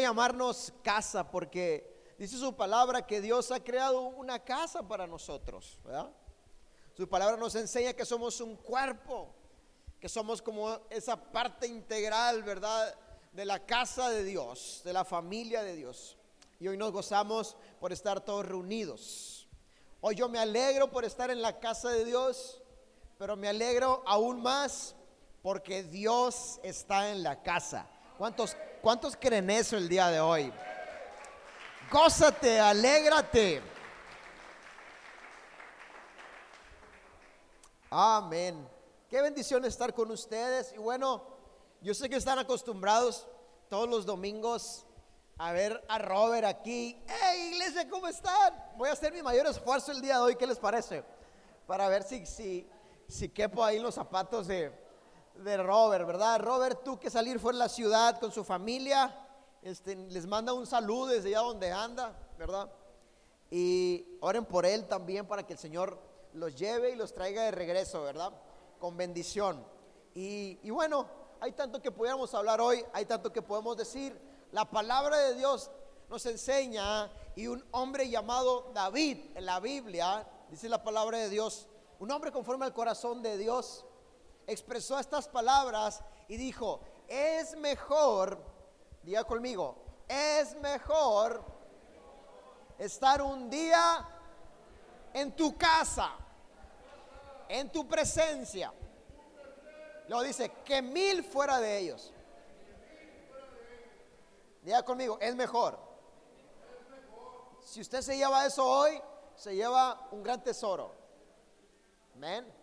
llamarnos casa porque dice su palabra que Dios ha creado una casa para nosotros. Su palabra nos enseña que somos un cuerpo, que somos como esa parte integral, ¿verdad? De la casa de Dios, de la familia de Dios. Y hoy nos gozamos por estar todos reunidos. Hoy yo me alegro por estar en la casa de Dios, pero me alegro aún más porque Dios está en la casa. ¿Cuántos, cuántos creen eso el día de hoy? Gózate, alégrate. Amén. Qué bendición estar con ustedes. Y bueno, yo sé que están acostumbrados todos los domingos a ver a Robert aquí. ¡Hey, iglesia, ¿cómo están? Voy a hacer mi mayor esfuerzo el día de hoy. ¿Qué les parece? Para ver si, si, si quepo ahí los zapatos de, de Robert, ¿verdad? Robert tuvo que salir fuera de la ciudad con su familia. Este, les manda un saludo desde allá donde anda, ¿verdad? Y oren por él también para que el Señor los lleve y los traiga de regreso, ¿verdad? Con bendición. Y, y bueno, hay tanto que pudiéramos hablar hoy, hay tanto que podemos decir. La palabra de Dios nos enseña y un hombre llamado David en la Biblia, dice la palabra de Dios, un hombre conforme al corazón de Dios, expresó estas palabras y dijo, es mejor, diga conmigo, es mejor estar un día en tu casa, en tu presencia. Luego dice, que mil fuera de ellos. Diga conmigo, es mejor. Si usted se lleva eso hoy, se lleva un gran tesoro. Amén.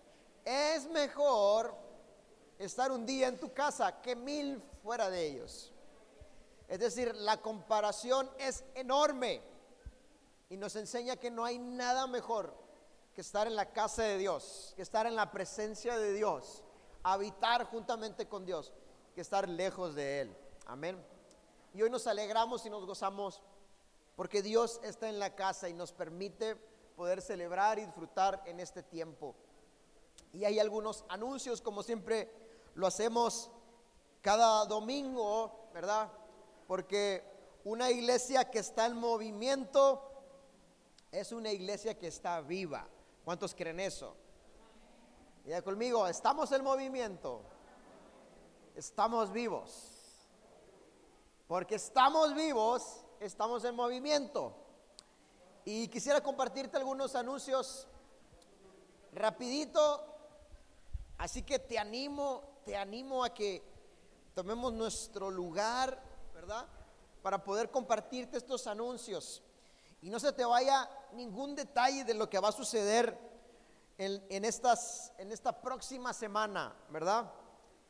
Es mejor estar un día en tu casa que mil fuera de ellos. Es decir, la comparación es enorme y nos enseña que no hay nada mejor que estar en la casa de Dios, que estar en la presencia de Dios, habitar juntamente con Dios, que estar lejos de Él. Amén. Y hoy nos alegramos y nos gozamos porque Dios está en la casa y nos permite poder celebrar y disfrutar en este tiempo. Y hay algunos anuncios, como siempre lo hacemos cada domingo, ¿verdad? Porque una iglesia que está en movimiento es una iglesia que está viva. ¿Cuántos creen eso? Ya conmigo, estamos en movimiento. Estamos vivos. Porque estamos vivos, estamos en movimiento. Y quisiera compartirte algunos anuncios rapidito. Así que te animo, te animo a que tomemos nuestro lugar, ¿verdad? Para poder compartirte estos anuncios. Y no se te vaya ningún detalle de lo que va a suceder en, estas, en esta próxima semana, ¿verdad?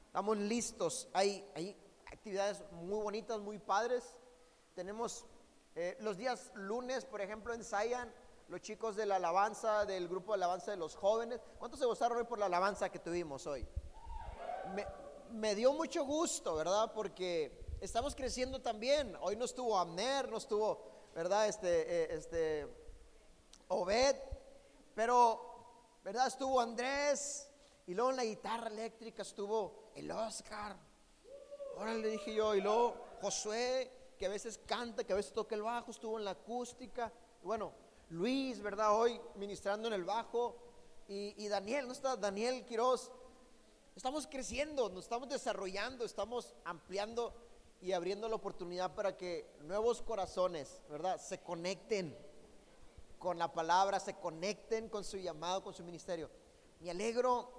Estamos listos. Hay, hay actividades muy bonitas, muy padres. Tenemos eh, los días lunes, por ejemplo, ensayan los chicos de la alabanza, del grupo de alabanza de los jóvenes. ¿Cuántos se gozaron hoy por la alabanza que tuvimos hoy? Me, me dio mucho gusto, ¿verdad? Porque estamos creciendo también. Hoy no estuvo Amner, no estuvo, ¿verdad? Este, eh, este, Obed, pero, ¿verdad? Estuvo Andrés y luego en la guitarra eléctrica estuvo el Oscar. Ahora le dije yo, y luego Josué, que a veces canta, que a veces toca el bajo, estuvo en la acústica. Bueno, Luis, ¿verdad? Hoy ministrando en el bajo. Y, Daniel, ¿no está? Daniel Quiroz. Estamos creciendo, nos estamos desarrollando, estamos ampliando y abriendo la oportunidad para que nuevos corazones, ¿verdad? Se conecten con la palabra, se conecten con su llamado, con su ministerio. Me alegro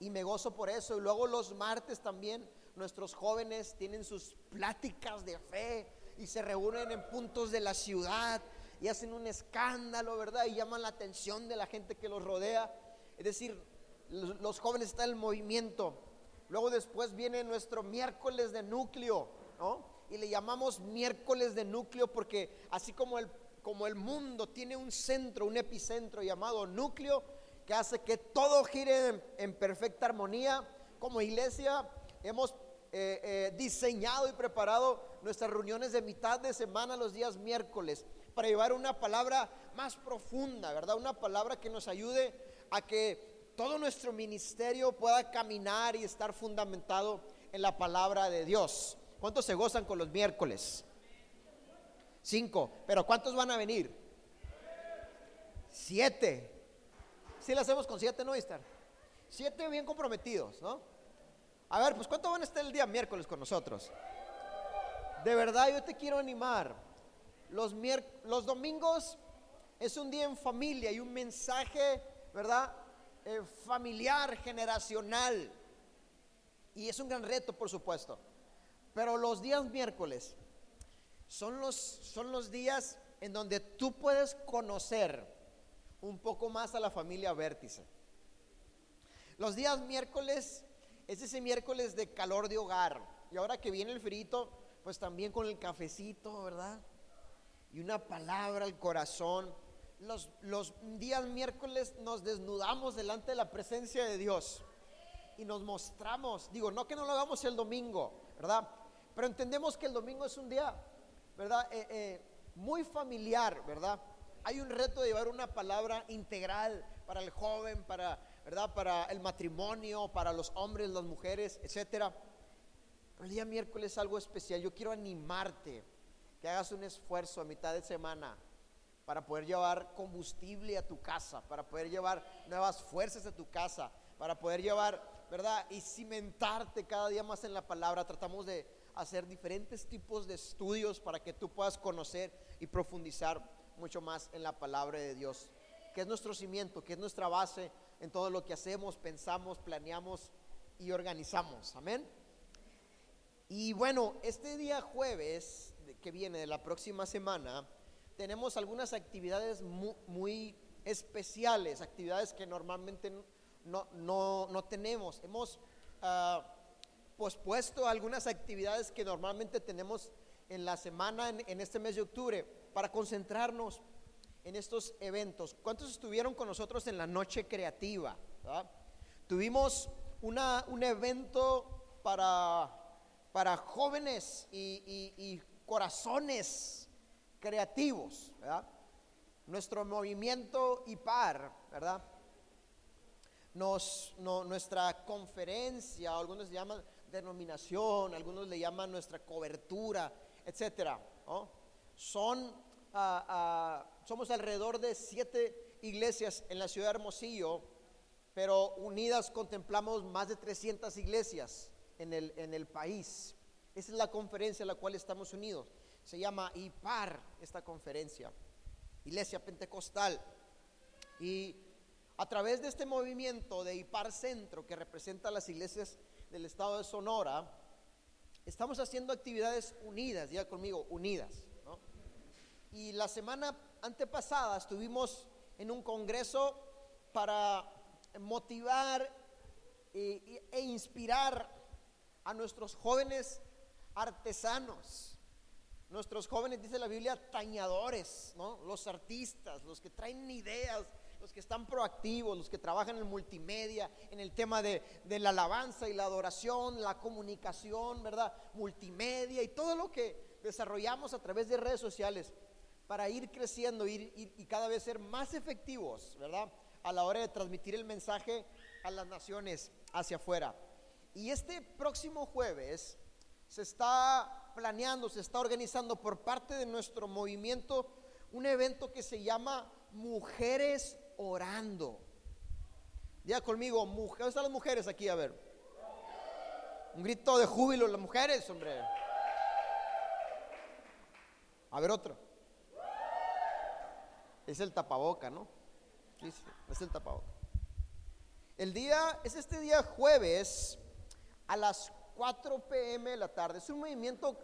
y me gozo por eso. Y luego los martes también nuestros jóvenes tienen sus pláticas de fe y se reúnen en puntos de la ciudad y hacen un escándalo, ¿verdad? Y llaman la atención de la gente que los rodea. Es decir, los jóvenes están en movimiento. Luego después viene nuestro miércoles de núcleo, ¿no? Y le llamamos miércoles de núcleo porque así como el, como el mundo tiene un centro, un epicentro llamado núcleo, que hace que todo gire en, perfecta armonía, como iglesia hemos eh, eh, diseñado y preparado nuestras reuniones de mitad de semana los días miércoles para llevar una palabra más profunda, ¿verdad? Una palabra que nos ayude a que todo nuestro ministerio pueda caminar y estar fundamentado en la palabra de Dios. ¿Cuántos se gozan con los miércoles? Cinco. Pero ¿cuántos van a venir? Siete. Si ¿Sí lo hacemos con siete, ¿no, estar Siete bien comprometidos, ¿no? A ver, pues ¿cuánto van a estar el día miércoles con nosotros? De verdad yo te quiero animar. Los, domingos es un día en familia y un mensaje, ¿verdad? Eh, familiar, generacional. Y es un gran reto, por supuesto. Pero los días miércoles son los, son los días en donde tú puedes conocer un poco más a la familia Vértice. Los días miércoles es ese miércoles de calor de hogar. Y ahora que viene el frito, pues también con el cafecito, ¿verdad? Y una palabra al corazón. Los, los días miércoles nos desnudamos delante de la presencia de Dios y nos mostramos. Digo, no que no lo hagamos el domingo, ¿verdad? Pero entendemos que el domingo es un día, ¿verdad? Eh, eh, muy familiar, ¿verdad? Hay un reto de llevar una palabra integral para el joven, para, ¿verdad? Para el matrimonio, para los hombres, las mujeres, etcétera. Pero el día miércoles es algo especial. Yo quiero animarte que hagas un esfuerzo a mitad de semana para poder llevar combustible a tu casa, para poder llevar nuevas fuerzas a tu casa, para poder llevar, ¿verdad? Y cimentarte cada día más en la palabra. Tratamos de hacer diferentes tipos de estudios para que tú puedas conocer y profundizar mucho más en la palabra de Dios, que es nuestro cimiento, que es nuestra base en todo lo que hacemos, pensamos, planeamos y organizamos. Amén. Y bueno, este día jueves que viene de la próxima semana, tenemos algunas actividades muy, especiales, actividades que normalmente no, no, tenemos. Hemos uh, pospuesto algunas actividades que normalmente tenemos en la semana, en, este mes de octubre, para concentrarnos en estos eventos. ¿Cuántos estuvieron con nosotros en la noche creativa? Tuvimos una, un evento para, para jóvenes y, corazones creativos, Nuestro movimiento IPAR, ¿verdad? Nos, nuestra conferencia, algunos le llaman denominación, algunos le llaman nuestra cobertura, etcétera. Son, ah, somos alrededor de siete iglesias en la ciudad de Hermosillo, pero unidas contemplamos más de 300 iglesias en el, en el país. Esa es la conferencia en la cual estamos unidos. Se llama IPAR esta conferencia, Iglesia Pentecostal. Y a través de este movimiento de IPAR Centro, que representa las iglesias del estado de Sonora, estamos haciendo actividades unidas, ya conmigo, unidas. Y la semana antepasada estuvimos en un congreso para motivar e, e inspirar a nuestros jóvenes artesanos. Nuestros jóvenes, dice la Biblia, tañadores, ¿no? los artistas, los que traen ideas, los que están proactivos, los que trabajan en multimedia, en el tema de, la alabanza y la adoración, la comunicación, ¿verdad? Multimedia y todo lo que desarrollamos a través de redes sociales para ir creciendo y cada vez ser más efectivos, ¿verdad? A la hora de transmitir el mensaje a las naciones hacia afuera. Y este próximo jueves se está planeando, se está organizando por parte de nuestro movimiento un evento que se llama Mujeres orando. Diga conmigo, ¿dónde están las mujeres aquí? A ver. Un grito de júbilo, las mujeres, hombre. A ver otro. Es el tapaboca, ¿no? Sí, sí, es el tapaboca. El día, es este día jueves a las 4 pm de la tarde. Es un movimiento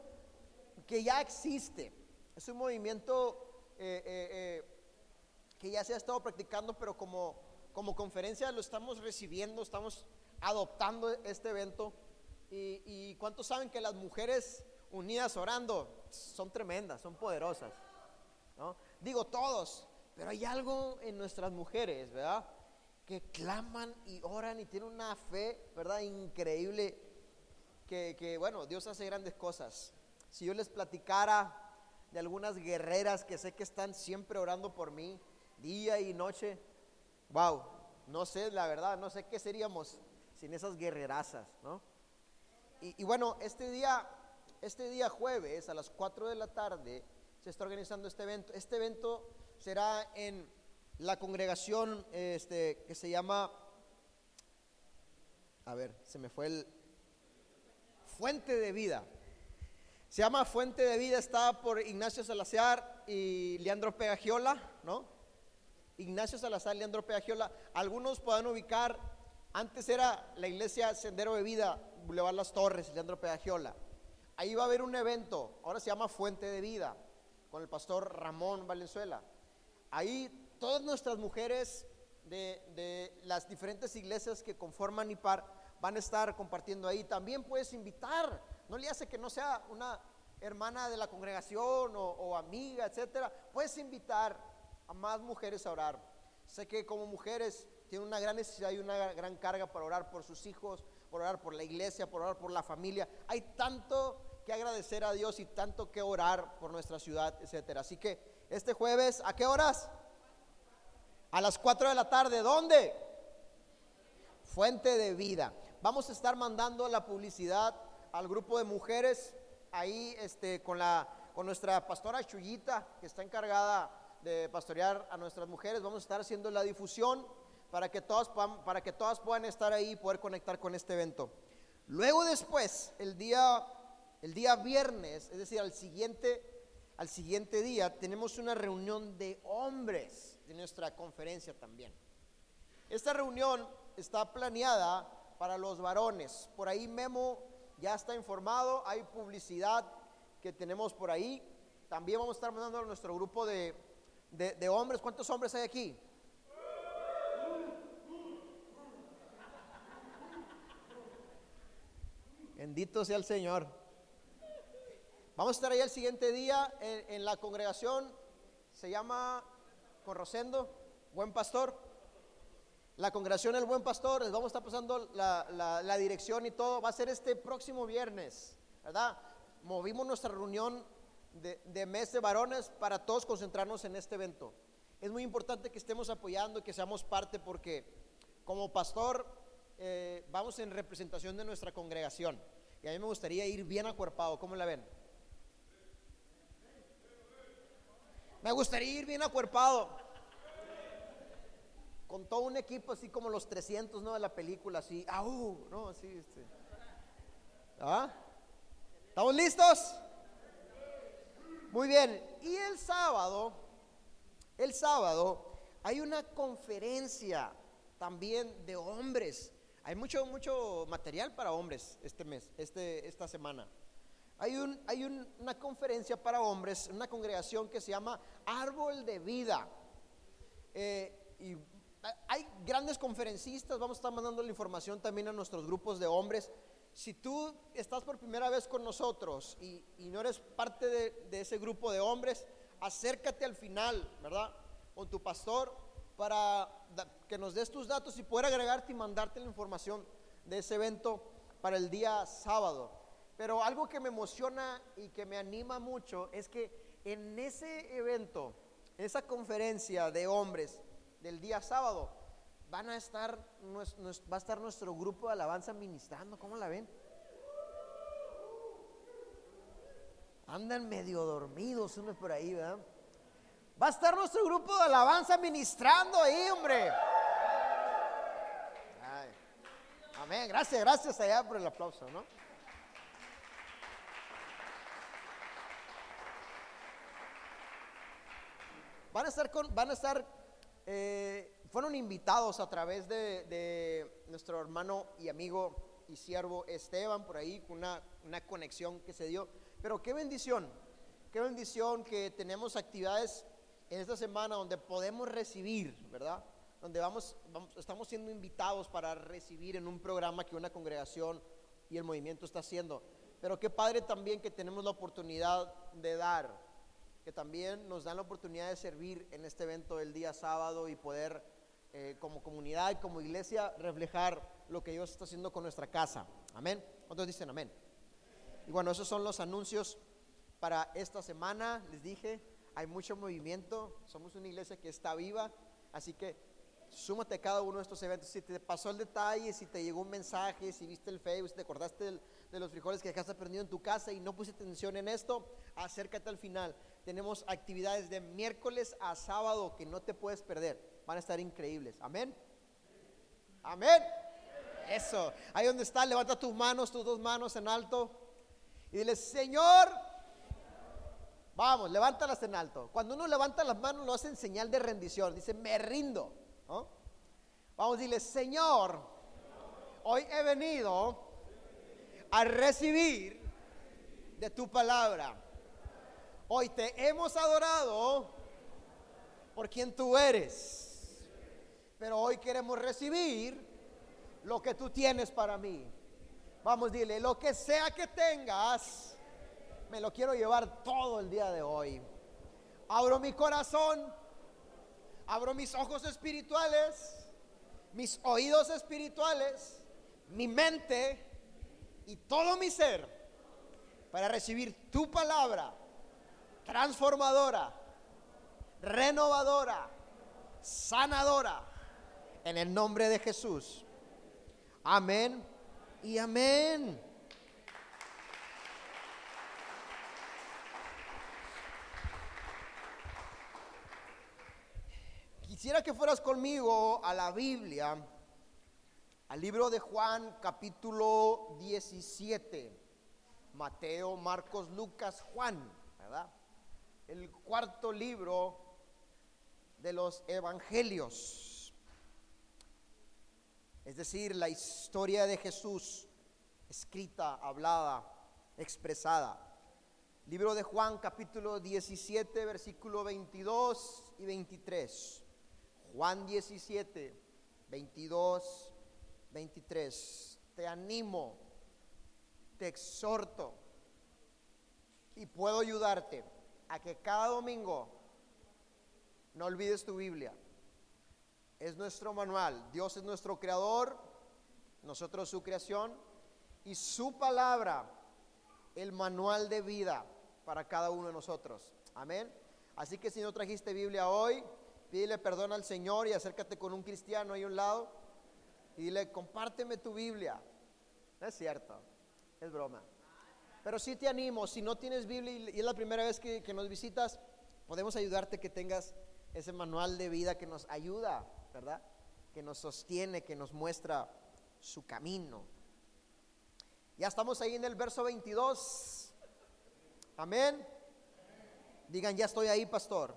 que ya existe. Es un movimiento eh, eh, eh que ya se ha estado practicando, pero como, como conferencia lo estamos recibiendo, estamos adoptando este evento. Y, ¿cuántos saben que las mujeres unidas orando son tremendas, son poderosas? Digo todos, pero hay algo en nuestras mujeres, ¿verdad? Que claman y oran y tienen una fe, ¿verdad? Increíble. Que, bueno, Dios hace grandes cosas. Si yo les platicara de algunas guerreras que sé que están siempre orando por mí, día y noche. Wow, no sé, la verdad, no sé qué seríamos sin esas guerrerazas, ¿no? Y, bueno, este día, este día jueves a las 4 de la tarde se está organizando este evento. Este evento será en la congregación este, que se llama, a ver, se me fue el Fuente de Vida. Se llama Fuente de Vida, está por Ignacio Salazar y Leandro Pegagiola, ¿no? Ignacio Salazar, Leandro Pegagiola. Algunos puedan ubicar, antes era la iglesia Sendero de Vida, Boulevard Las Torres, Leandro Pegagiola. Ahí va a haber un evento, ahora se llama Fuente de Vida, con el pastor Ramón Valenzuela. Ahí todas nuestras mujeres de, las diferentes iglesias que conforman IPAR van a estar compartiendo ahí. También puedes invitar, no le hace que no sea una hermana de la congregación o, amiga, etcétera. Puedes invitar a más mujeres a orar. Sé que como mujeres tienen una gran necesidad y una gran carga para orar por sus hijos, por orar por la iglesia, por orar por la familia. Hay tanto que agradecer a Dios y tanto que orar por nuestra ciudad, etcétera. Así que este jueves, ¿a qué horas? A las 4 de la tarde, ¿dónde? Fuente de vida. Vamos a estar mandando la publicidad al grupo de mujeres ahí este, con, la, con nuestra pastora Chuyita, que está encargada de pastorear a nuestras mujeres. Vamos a estar haciendo la difusión para que todas, para que todas puedan estar ahí y poder conectar con este evento. Luego después, el día, el día viernes, es decir, al siguiente, al siguiente día, tenemos una reunión de hombres de nuestra conferencia también. Esta reunión está planeada para los varones. Por ahí Memo ya está informado, hay publicidad que tenemos por ahí. También vamos a estar mandando a nuestro grupo de, de hombres. ¿Cuántos hombres hay aquí? Bendito sea el Señor. Vamos a estar ahí el siguiente día en la congregación. Se llama con Rosendo, buen pastor. La congregación El Buen Pastor, les vamos a estar pasando la, dirección y todo. Va a ser este próximo viernes, ¿verdad? Movimos nuestra reunión de, mes de varones para todos concentrarnos en este evento. Es muy importante que estemos apoyando que seamos parte porque como pastor eh, vamos en representación de nuestra congregación. Y a mí me gustaría ir bien acuerpado, ¿cómo la ven? Me gustaría ir bien acuerpado. Con todo un equipo así como los 300, ¿no? De la película, así. ¡Au! ¿No? Así, este. ¿Ah? ¿Estamos listos? Muy bien. Y el sábado, el sábado, hay una conferencia también de hombres. Hay mucho, mucho material para hombres este mes, este, esta semana. Hay, un, hay una conferencia para hombres, una congregación que se llama Árbol de Vida. Eh, y hay grandes conferencistas, vamos a estar mandando la información también a nuestros grupos de hombres. Si tú estás por primera vez con nosotros y, no eres parte de, de, ese grupo de hombres, acércate al final, ¿verdad? Con tu pastor para que nos des tus datos y poder agregarte y mandarte la información de ese evento para el día sábado. Pero algo que me emociona y que me anima mucho es que en ese evento, esa conferencia de hombres del día sábado, van a estar, va a estar nuestro grupo de alabanza ministrando. ¿Cómo la ven? Andan medio dormidos unos por ahí, ¿verdad? Va a estar nuestro grupo de alabanza ministrando ahí, hombre. Amén. Gracias, gracias allá por el aplauso, ¿no? Van a estar, con, van a estar eh, fueron invitados a través de, nuestro hermano y amigo y siervo Esteban, por ahí, una, una conexión que se dio. Pero qué bendición, qué bendición que tenemos actividades en esta semana donde podemos recibir, ¿verdad? Donde vamos, vamos, estamos siendo invitados para recibir en un programa que una congregación y el movimiento está haciendo. Pero qué padre también que tenemos la oportunidad de dar que también nos dan la oportunidad de servir en este evento del día sábado y poder eh, como comunidad y como iglesia reflejar lo que Dios está haciendo con nuestra casa. Amén. ¿Cuántos dicen amén? Y bueno, esos son los anuncios para esta semana. Les dije, hay mucho movimiento, somos una iglesia que está viva, así que súmate a cada uno de estos eventos. Si te pasó el detalle, si te llegó un mensaje, si viste el Facebook, si te acordaste de los frijoles que dejaste perdido en tu casa y no pusiste atención en esto, acércate al final. Tenemos actividades de miércoles a sábado que no te puedes perder. Van a estar increíbles. Amén. Amén. Eso. Ahí donde está, levanta tus manos, tus dos manos en alto. Y dile, Señor, vamos, levántalas en alto. Cuando uno levanta las manos lo hace en señal de rendición. Dice, me rindo. Vamos, dile, Señor, hoy he venido a recibir de tu palabra. Hoy te hemos adorado por quien tú eres. Pero hoy queremos recibir lo que tú tienes para mí. Vamos, dile, lo que sea que tengas, me lo quiero llevar todo el día de hoy. Abro mi corazón, abro mis ojos espirituales, mis oídos espirituales, mi mente y todo mi ser para recibir tu palabra transformadora, renovadora, sanadora, en el nombre de Jesús. Amén y amén. Quisiera que fueras conmigo a la Biblia, al libro de Juan capítulo 17, Mateo, Marcos, Lucas, Juan, ¿verdad? El cuarto libro de los evangelios es decir, la historia de Jesús escrita, hablada, expresada. Libro de Juan capítulo 17, versículo 22 y 23. Juan 17, 22, 23. Te animo, te exhorto y puedo ayudarte a que cada domingo no olvides tu Biblia es nuestro manual. Dios es nuestro creador, nosotros su creación y su palabra, el manual de vida para cada uno de nosotros. Amén. Así que si no trajiste Biblia hoy, pídele perdón al Señor y acércate con un cristiano ahí a un lado y dile, compárteme tu Biblia. No es cierto, es broma. Pero sí te animo, si no tienes Biblia y es la primera vez que, que nos visitas, podemos ayudarte que tengas ese manual de vida que nos ayuda ¿verdad? Que nos sostiene, que nos muestra su camino. Ya estamos ahí en el verso 22. Amén. Digan, ya estoy ahí, pastor.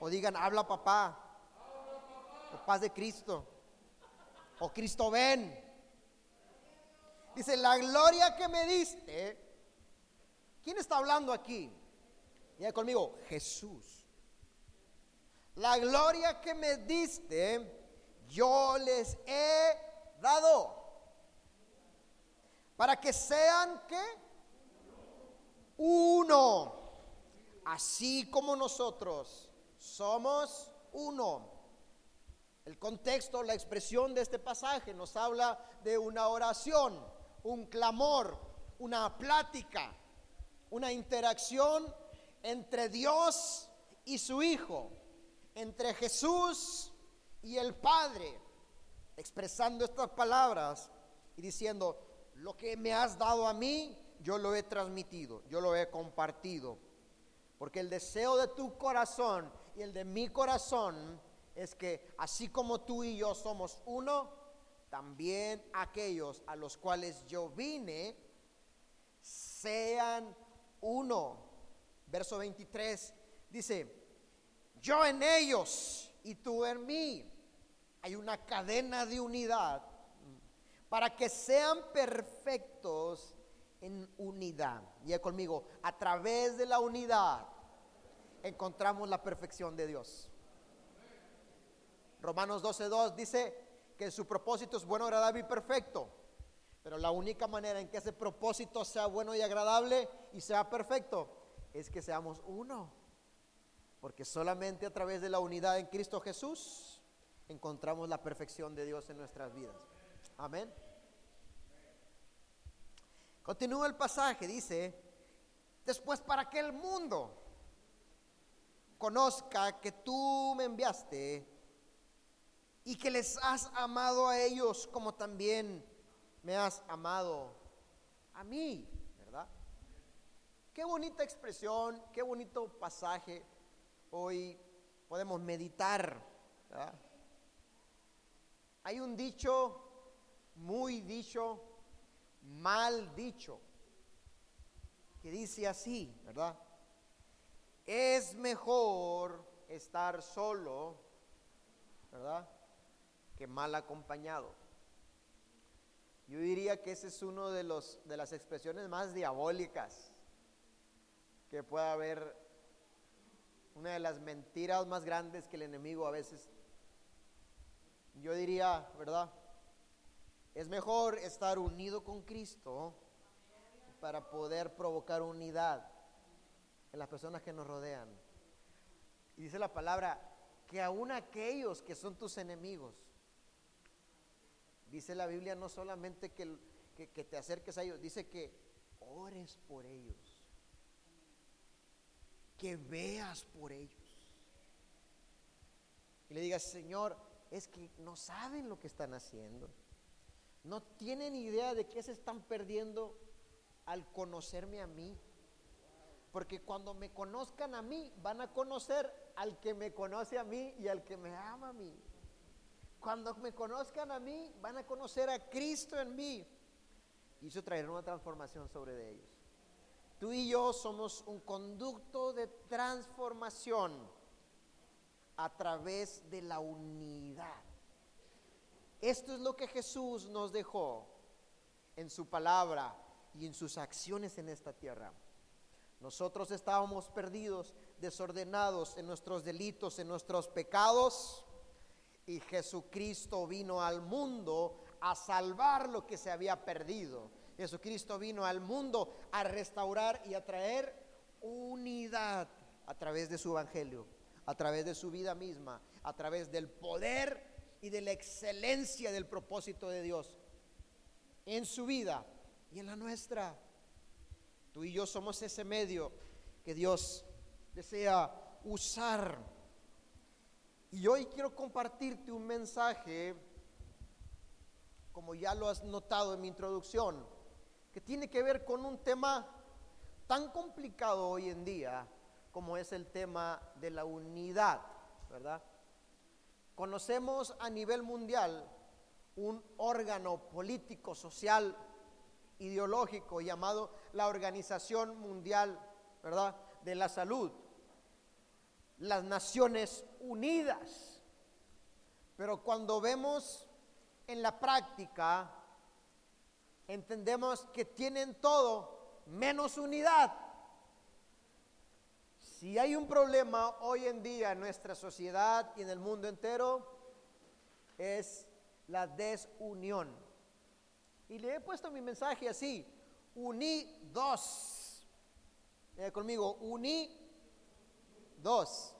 O digan, habla papá. O paz de Cristo. O Cristo ven. Dice, la gloria que me diste. ¿Quién está hablando aquí? Ya conmigo, Jesús. La gloria que me diste, yo les he dado. Para que sean que uno. Así como nosotros somos uno. El contexto, la expresión de este pasaje nos habla de una oración, un clamor, una plática, una interacción entre Dios y su Hijo entre Jesús y el Padre, expresando estas palabras y diciendo, lo que me has dado a mí, yo lo he transmitido, yo lo he compartido. Porque el deseo de tu corazón y el de mi corazón es que así como tú y yo somos uno, también aquellos a los cuales yo vine sean uno. Verso 23 dice, yo en ellos y tú en mí. Hay una cadena de unidad para que sean perfectos en unidad. Y conmigo, a través de la unidad encontramos la perfección de Dios. Romanos 12.2 dice que su propósito es bueno, agradable y perfecto. Pero la única manera en que ese propósito sea bueno y agradable y sea perfecto es que seamos uno. Porque solamente a través de la unidad en Cristo Jesús encontramos la perfección de Dios en nuestras vidas. Amén. Continúa el pasaje, dice, después para que el mundo conozca que tú me enviaste y que les has amado a ellos como también me has amado a mí. Qué bonita expresión, qué bonito pasaje hoy podemos meditar. Hay un dicho, muy dicho, mal dicho, que dice así, ¿verdad? Es mejor estar solo, ¿verdad? Que mal acompañado. Yo diría que ese es uno de los de las expresiones más diabólicas que pueda haber una de las mentiras más grandes que el enemigo a veces yo diría, ¿verdad? Es mejor estar unido con Cristo para poder provocar unidad en las personas que nos rodean. Y dice la palabra que aún aquellos que son tus enemigos, dice la Biblia no solamente que, que, te acerques a ellos, dice que ores por ellos, que veas por ellos. Y le digas, Señor, es que no saben lo que están haciendo. No tienen idea de qué se están perdiendo al conocerme a mí. Porque cuando me conozcan a mí, van a conocer al que me conoce a mí y al que me ama a mí. Cuando me conozcan a mí, van a conocer a Cristo en mí. Y eso traerá una transformación sobre ellos. Tú y yo somos un conducto de transformación a través de la unidad. Esto es lo que Jesús nos dejó en su palabra y en sus acciones en esta tierra. Nosotros estábamos perdidos, desordenados en nuestros delitos, en nuestros pecados, y Jesucristo vino al mundo a salvar lo que se había perdido. Jesucristo vino al mundo a restaurar y a traer unidad a través de su evangelio, a través de su vida misma, a través del poder y de la excelencia del propósito de Dios en su vida y en la nuestra. Tú y yo somos ese medio que Dios desea usar. Y hoy quiero compartirte un mensaje, como ya lo has notado en mi introducción, que tiene que ver con un tema tan complicado hoy en día como es el tema de la unidad, ¿verdad? Conocemos a nivel mundial un órgano político, social, ideológico llamado la Organización Mundial, ¿verdad? De la Salud, las Naciones Unidas. Pero cuando vemos en la práctica, entendemos que tienen todo menos unidad. Si hay un problema hoy en día en nuestra sociedad y en el mundo entero, es la desunión. Y le he puesto mi mensaje así, uní dos. conmigo, uní dos.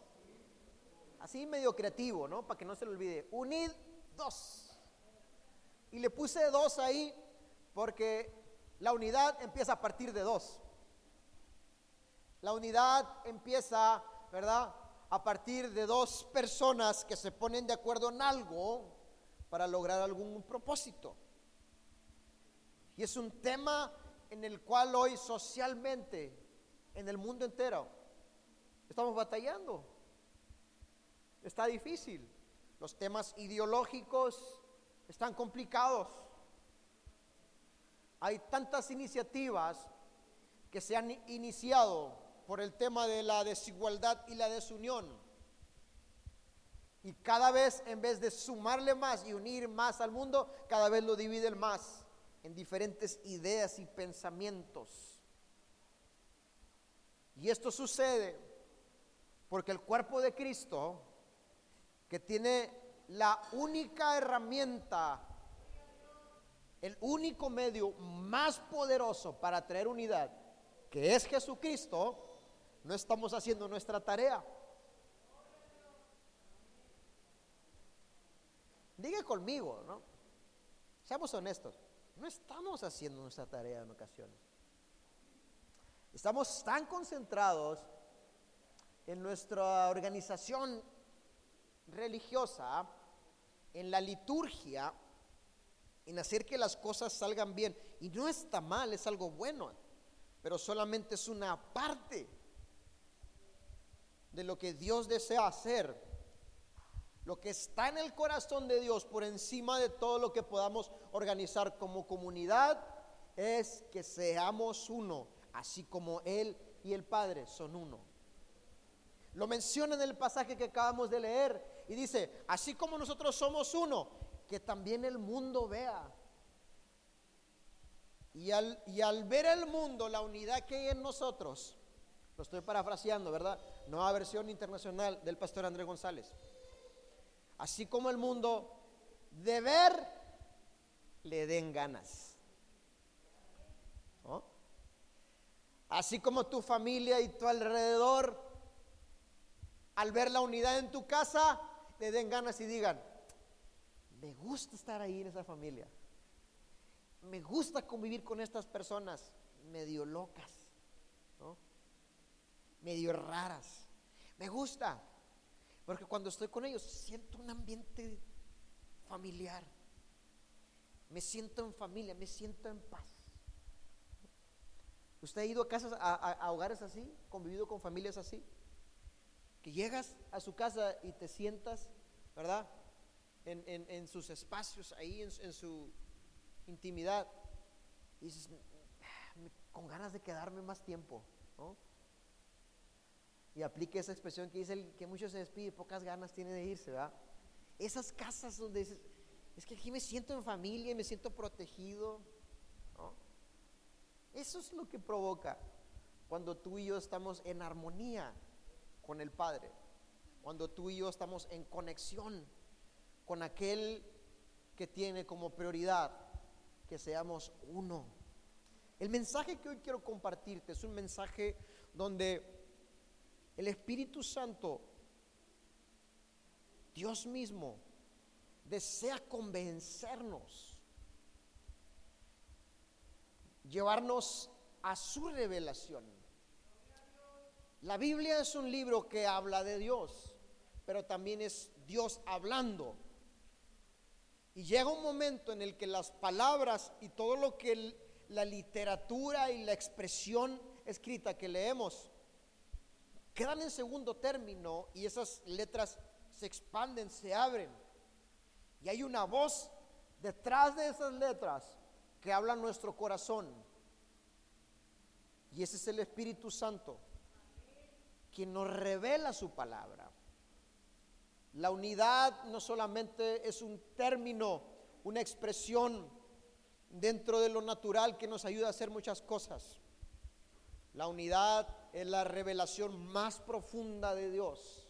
Así medio creativo, ¿no? Para que no se lo olvide. Unid dos. Y le puse dos ahí porque la unidad empieza a partir de dos. La unidad empieza, ¿verdad? A partir de dos personas que se ponen de acuerdo en algo para lograr algún propósito. Y es un tema en el cual hoy socialmente, en el mundo entero, estamos batallando. Está difícil. Los temas ideológicos están complicados. Hay tantas iniciativas que se han iniciado por el tema de la desigualdad y la desunión. Y cada vez, en vez de sumarle más y unir más al mundo, cada vez lo dividen más en diferentes ideas y pensamientos. Y esto sucede porque el cuerpo de Cristo, que tiene la única herramienta, el único medio más poderoso para traer unidad, que es Jesucristo, no estamos haciendo nuestra tarea. Diga conmigo, ¿no? Seamos honestos, no estamos haciendo nuestra tarea en ocasiones. Estamos tan concentrados en nuestra organización religiosa, en la liturgia, en hacer que las cosas salgan bien. Y no está mal, es algo bueno. pero solamente es una parte de lo que Dios desea hacer. Lo que está en el corazón de Dios por encima de todo lo que podamos organizar como comunidad es que seamos uno, así como Él y el Padre son uno. Lo menciona en el pasaje que acabamos de leer y dice, así como nosotros somos uno, que también el mundo vea. Y al, y al ver el mundo, la unidad que hay en nosotros, lo estoy parafraseando, ¿verdad? Nueva versión internacional del pastor Andrés González. Así como el mundo de ver, le den ganas. Así como tu familia y tu alrededor, al ver la unidad en tu casa, le den ganas y digan, me gusta estar ahí en esa familia. Me gusta convivir con estas personas medio locas, medio raras. Me gusta, porque cuando estoy con ellos siento un ambiente familiar. Me siento en familia, me siento en paz. ¿Usted ha ido a casas, a, hogares así, convivido con familias así? Que llegas a su casa y te sientas, ¿verdad? En, sus espacios, ahí en, su intimidad. Y dices, con ganas de quedarme más tiempo, ¿no? Y aplique esa expresión que dice el, que muchos se despide, pocas ganas tiene de irse, ¿verdad? Esas casas donde dices, es que aquí me siento en familia y me siento protegido, eso es lo que provoca cuando tú y yo estamos en armonía con el Padre, cuando tú y yo estamos en conexión con aquel que tiene como prioridad que seamos uno. El mensaje que hoy quiero compartirte es un mensaje donde el Espíritu Santo, Dios mismo, desea convencernos llevarnos a su revelación. La Biblia es un libro que habla de Dios, pero también es Dios hablando. Y llega un momento en el que las palabras y todo lo que la literatura y la expresión escrita que leemos quedan en segundo término y esas letras se expanden, se abren. Y hay una voz detrás de esas letras que habla nuestro corazón. Y ese es el Espíritu Santo, quien nos revela su palabra. La unidad no solamente es un término, una expresión dentro de lo natural que nos ayuda a hacer muchas cosas. La unidad es la revelación más profunda de Dios.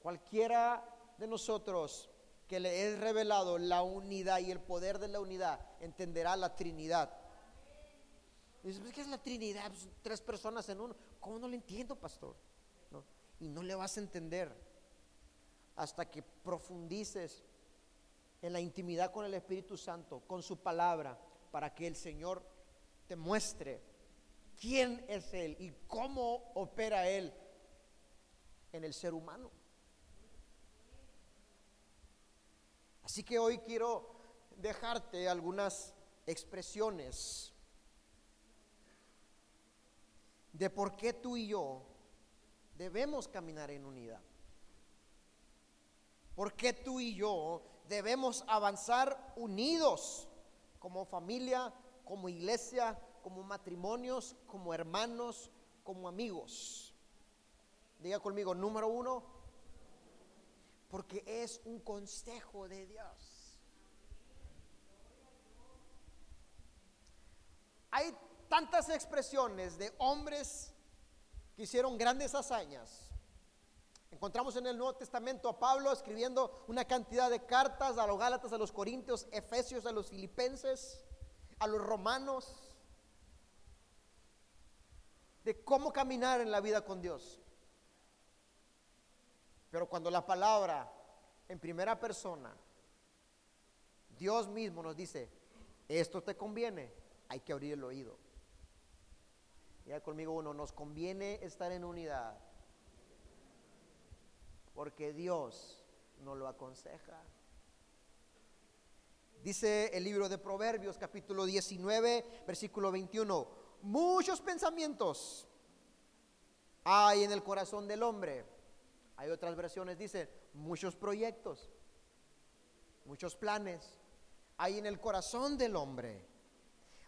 Cualquiera de nosotros que le es revelado la unidad y el poder de la unidad, entenderá la Trinidad. Dice, ¿qué es la Trinidad? Pues, tres personas en uno. ¿Cómo no lo entiendo, pastor? Y no le vas a entender hasta que profundices en la intimidad con el Espíritu Santo, con su palabra, para que el Señor te muestre quién es Él y cómo opera Él en el ser humano. Así que hoy quiero dejarte algunas expresiones de por qué tú y yo debemos caminar en unidad. ¿Por qué tú y yo debemos avanzar unidos como familia, como iglesia, como matrimonios, como hermanos, como amigos? Diga conmigo, número uno, porque es un consejo de Dios. Hay tantas expresiones de hombres que hicieron grandes hazañas. Encontramos en el Nuevo Testamento a Pablo escribiendo una cantidad de cartas a los Gálatas, a los Corintios, Efesios, a los Filipenses, a los Romanos, de cómo caminar en la vida con Dios. Pero cuando la palabra en primera persona, Dios mismo nos dice, esto te conviene, hay que abrir el oído. Ya conmigo uno, nos conviene estar en unidad, porque Dios nos lo aconseja. Dice el libro de Proverbios capítulo 19, versículo 21, muchos pensamientos hay en el corazón del hombre. Hay otras versiones, dice, muchos proyectos, muchos planes hay en el corazón del hombre.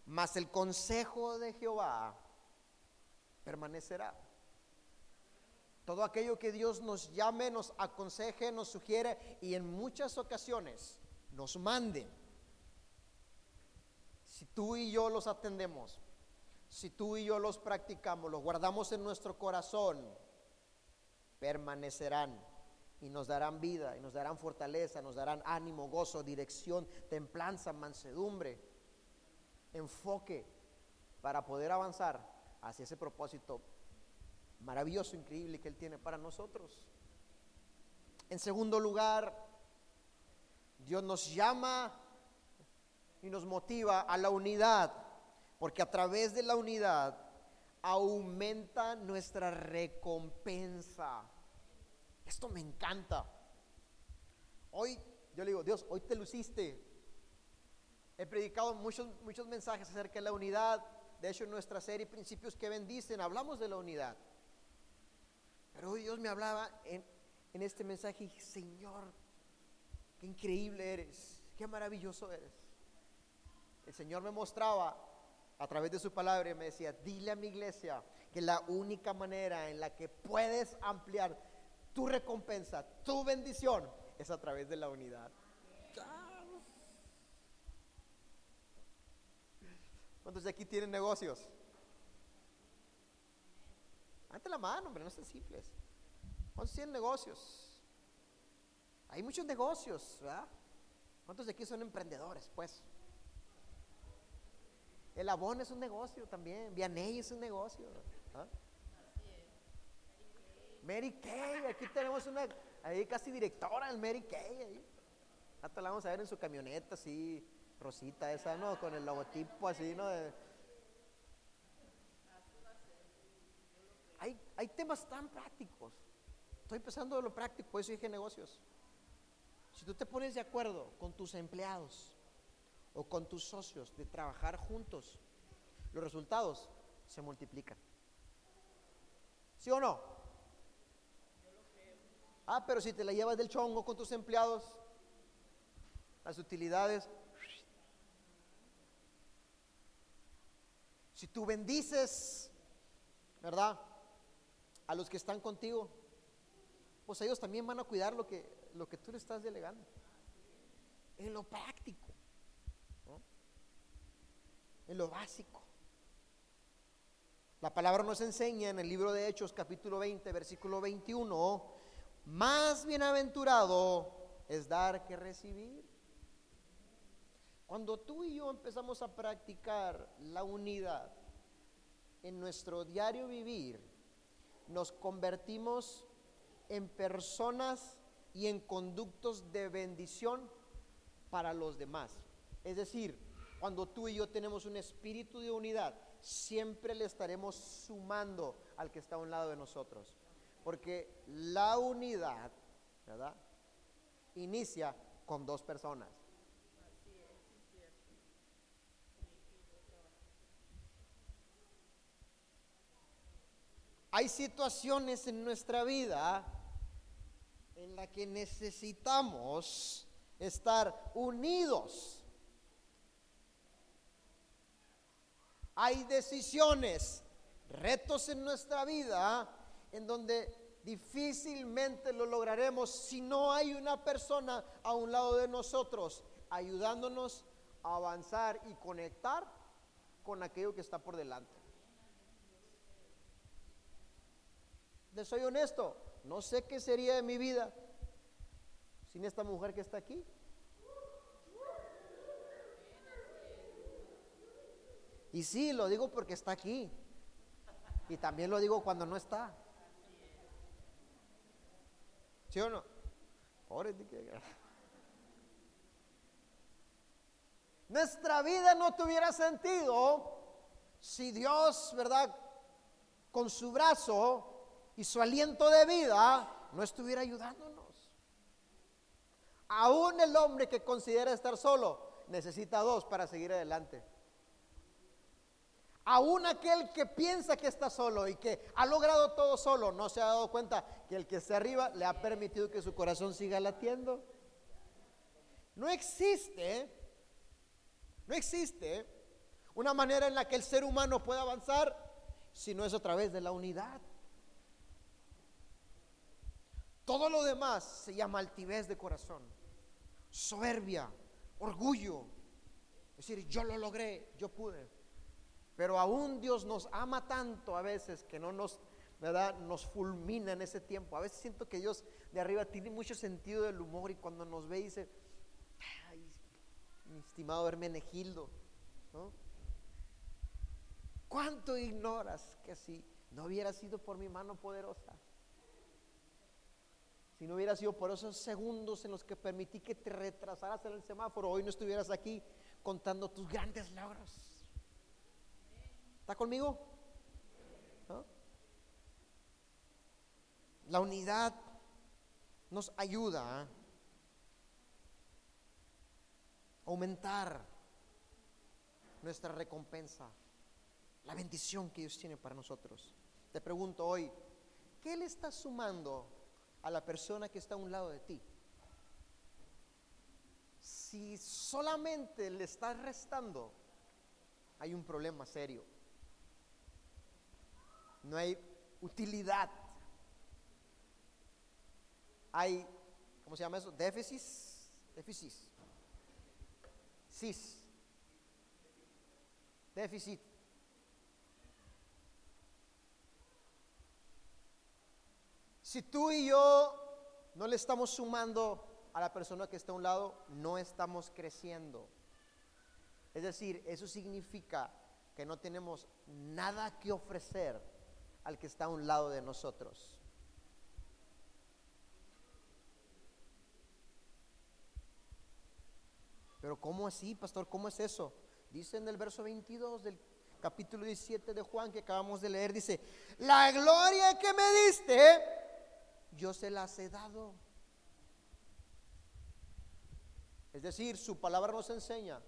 Mas el consejo de Jehová permanecerá. Todo aquello que Dios nos llame, nos aconseje, nos sugiere y en muchas ocasiones nos mande. Si tú y yo los atendemos, si tú y yo los practicamos, los guardamos en nuestro corazón, permanecerán y nos darán vida y nos darán fortaleza, nos darán ánimo, gozo, dirección, templanza, mansedumbre, enfoque para poder avanzar hacia ese propósito maravilloso, increíble que Él tiene para nosotros. En segundo lugar, Dios nos llama y nos motiva a la unidad, porque a través de la unidad aumenta nuestra recompensa. Esto me encanta. Hoy, yo le digo, Dios, hoy te luciste. He predicado muchos, muchos mensajes acerca de la unidad. De hecho, en nuestra serie Principios que bendicen, hablamos de la unidad. Pero hoy Dios me hablaba en, en este mensaje y Señor, qué increíble eres, qué maravilloso eres. El Señor me mostraba a través de su palabra y me decía, dile a mi iglesia que la única manera en la que puedes ampliar tu recompensa, tu bendición es a través de la unidad. ¿Cuántos de aquí tienen negocios? Ante la mano, hombre, no sean simples. ¿Cuántos tienen negocios? Hay muchos negocios, ¿verdad? ¿Cuántos de aquí son emprendedores, pues? El Abón es un negocio también, Vianey es un negocio. ¿ah? Mary Kay, aquí tenemos una, ahí casi directora del Mary Kay. Ahí. Hasta la vamos a ver en su camioneta así, rosita esa, ¿no? Con el logotipo así, ¿no? Hay, hay temas tan prácticos. Estoy empezando de lo práctico, por eso dije negocios. Si tú te pones de acuerdo con tus empleados o con tus socios de trabajar juntos, los resultados se multiplican. ¿Sí o no? Ah, pero si te la llevas del chongo con tus empleados, las utilidades. Si tú bendices, ¿verdad? A los que están contigo, pues ellos también van a cuidar lo que, lo que tú le estás delegando. En lo práctico, en lo básico. La palabra nos enseña en el libro de Hechos capítulo 20, versículo 21 más bienaventurado es dar que recibir. Cuando tú y yo empezamos a practicar la unidad en nuestro diario vivir, nos convertimos en personas y en conductos de bendición para los demás. Es decir, cuando tú y yo tenemos un espíritu de unidad, siempre le estaremos sumando al que está a un lado de nosotros. Porque la unidad, ¿verdad? Inicia con dos personas. Hay situaciones en nuestra vida en la que necesitamos estar unidos. Hay decisiones, retos en nuestra vida en donde difícilmente lo lograremos si no hay una persona a un lado de nosotros ayudándonos a avanzar y conectar con aquello que está por delante. Soy honesto, no sé qué sería de mi vida sin esta mujer que está aquí. Y sí, lo digo porque está aquí. Y también lo digo cuando no está. ¿Sí o no? Nuestra vida no tuviera sentido si Dios, ¿verdad? Con su brazo y su aliento de vida no estuviera ayudándonos. Aún el hombre que considera estar solo necesita dos para seguir adelante. Aún aquel que piensa que está solo y que ha logrado todo solo, no se ha dado cuenta que el que está arriba le ha permitido que su corazón siga latiendo. No existe, no existe una manera en la que el ser humano pueda avanzar si no es a través de la unidad. Todo lo demás se llama altivez de corazón, soberbia, orgullo. Es decir, yo lo logré, yo pude. Pero aún Dios nos ama tanto a veces que no nos, ¿verdad? Nos fulmina en ese tiempo. A veces siento que Dios de arriba tiene mucho sentido del humor y cuando nos ve dice, ay, mi estimado Hermenegildo, ¿no? ¿Cuánto ignoras que si no hubiera sido por mi mano poderosa? Si no hubiera sido por esos segundos en los que permití que te retrasaras en el semáforo, hoy no estuvieras aquí contando tus grandes logros. ¿Está conmigo? La unidad nos ayuda a aumentar nuestra recompensa, la bendición que Dios tiene para nosotros. Te pregunto hoy, ¿qué le estás sumando a la persona que está a un lado de ti? Si solamente le estás restando, hay un problema serio no hay utilidad. Hay, ¿cómo se llama eso? Déficit, déficit, cis, déficit. Si tú y yo no le estamos sumando a la persona que está a un lado, no estamos creciendo. Es decir, eso significa que no tenemos nada que ofrecer al que está a un lado de nosotros. Pero ¿cómo así, pastor? ¿Cómo es eso? Dice en el verso 22 del capítulo 17 de Juan que acabamos de leer, dice, la gloria que me diste, yo se las he dado. Es decir, su palabra nos enseña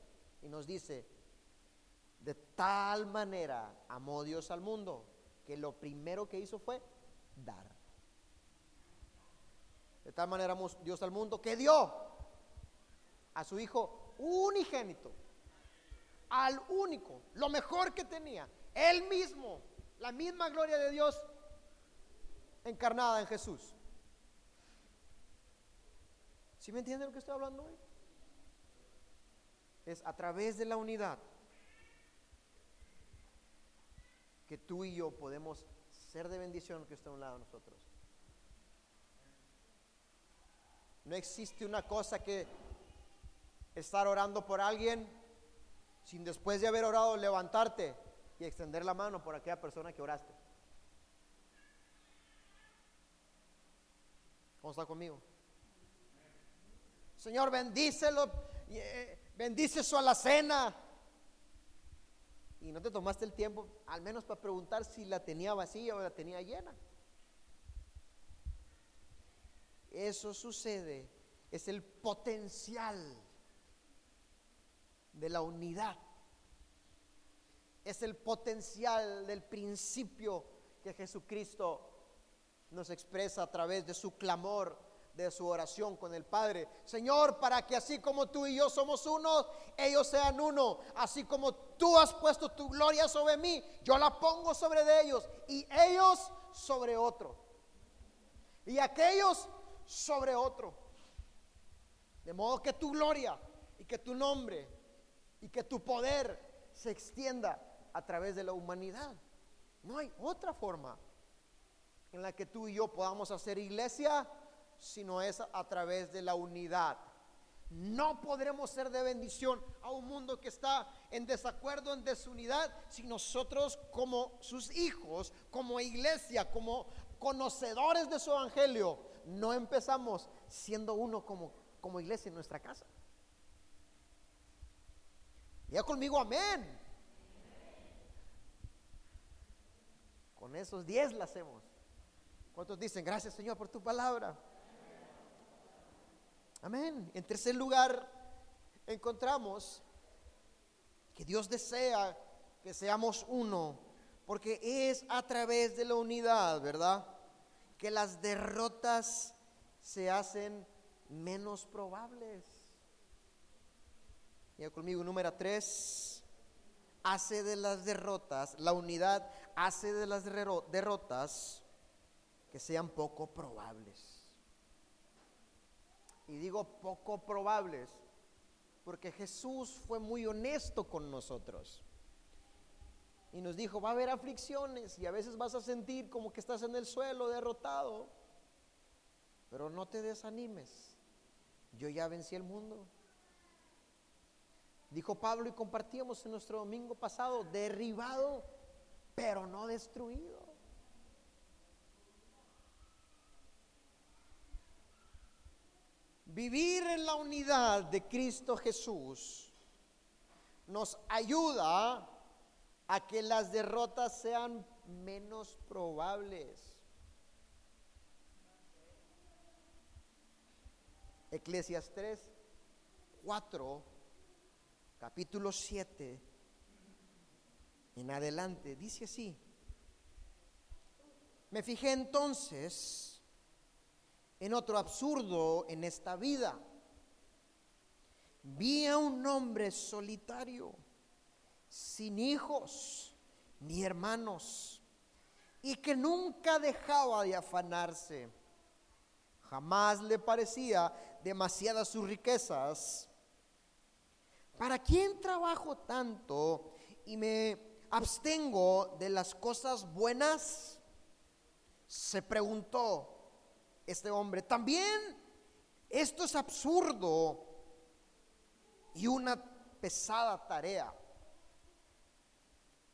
y nos dice, de tal manera amó Dios al mundo que lo primero que hizo fue dar. De tal manera Dios al mundo que dio a su Hijo unigénito, al único, lo mejor que tenía, él mismo, la misma gloria de Dios encarnada en Jesús. ¿Sí me entienden lo que estoy hablando hoy? Es a través de la unidad que tú y yo podemos ser de bendición que está a un lado de nosotros. No existe una cosa que estar orando por alguien sin después de haber orado levantarte y extender la mano por aquella persona que oraste. ¿Cómo está conmigo? Señor, bendícelo, eh, bendice su alacena y no te tomaste el tiempo al menos para preguntar si la tenía vacía o la tenía llena. Eso sucede, es el potencial de la unidad. Es el potencial del principio que Jesucristo nos expresa a través de su clamor de su oración con el Padre. Señor, para que así como tú y yo somos uno, ellos sean uno. Así como tú has puesto tu gloria sobre mí, yo la pongo sobre de ellos y ellos sobre otro. Y aquellos sobre otro. De modo que tu gloria y que tu nombre y que tu poder se extienda a través de la humanidad. No hay otra forma en la que tú y yo podamos hacer iglesia sino es a través de la unidad. No podremos ser de bendición a un mundo que está en desacuerdo, en desunidad, si nosotros como sus hijos, como iglesia, como conocedores de su evangelio, no empezamos siendo uno como, como iglesia en nuestra casa. Ya conmigo, amén. Con esos diez la hacemos. ¿Cuántos dicen, gracias Señor por tu palabra? Amén. En tercer lugar, encontramos que Dios desea que seamos uno, porque es a través de la unidad, ¿verdad? Que las derrotas se hacen menos probables. Ya conmigo, número tres, hace de las derrotas, la unidad hace de las derrotas que sean poco probables. Y digo poco probables porque Jesús fue muy honesto con nosotros. Y nos dijo, va a haber aflicciones y a veces vas a sentir como que estás en el suelo derrotado. Pero no te desanimes. Yo ya vencí el mundo. Dijo Pablo y compartíamos en nuestro domingo pasado, derribado, pero no destruido. Vivir en la unidad de Cristo Jesús nos ayuda a que las derrotas sean menos probables. Eclesias 3, 4, capítulo 7, en adelante, dice así. Me fijé entonces en otro absurdo en esta vida. Vi a un hombre solitario, sin hijos ni hermanos, y que nunca dejaba de afanarse. Jamás le parecía demasiadas sus riquezas. ¿Para quién trabajo tanto y me abstengo de las cosas buenas? Se preguntó este hombre. También esto es absurdo y una pesada tarea.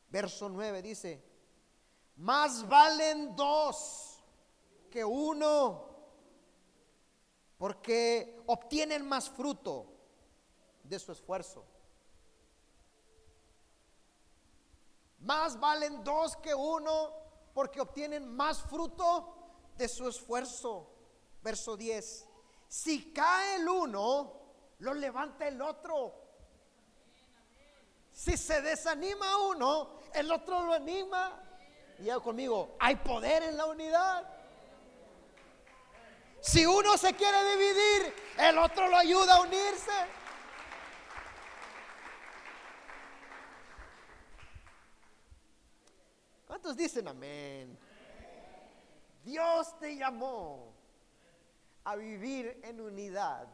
Verso 9 dice, más valen dos que uno, porque obtienen más fruto de su esfuerzo. Más valen dos que uno, porque obtienen más fruto de su esfuerzo. Verso 10. Si cae el uno, lo levanta el otro. Si se desanima uno, el otro lo anima. Y conmigo, hay poder en la unidad. Si uno se quiere dividir, el otro lo ayuda a unirse. ¿Cuántos dicen amén? Dios te llamó a vivir en unidad.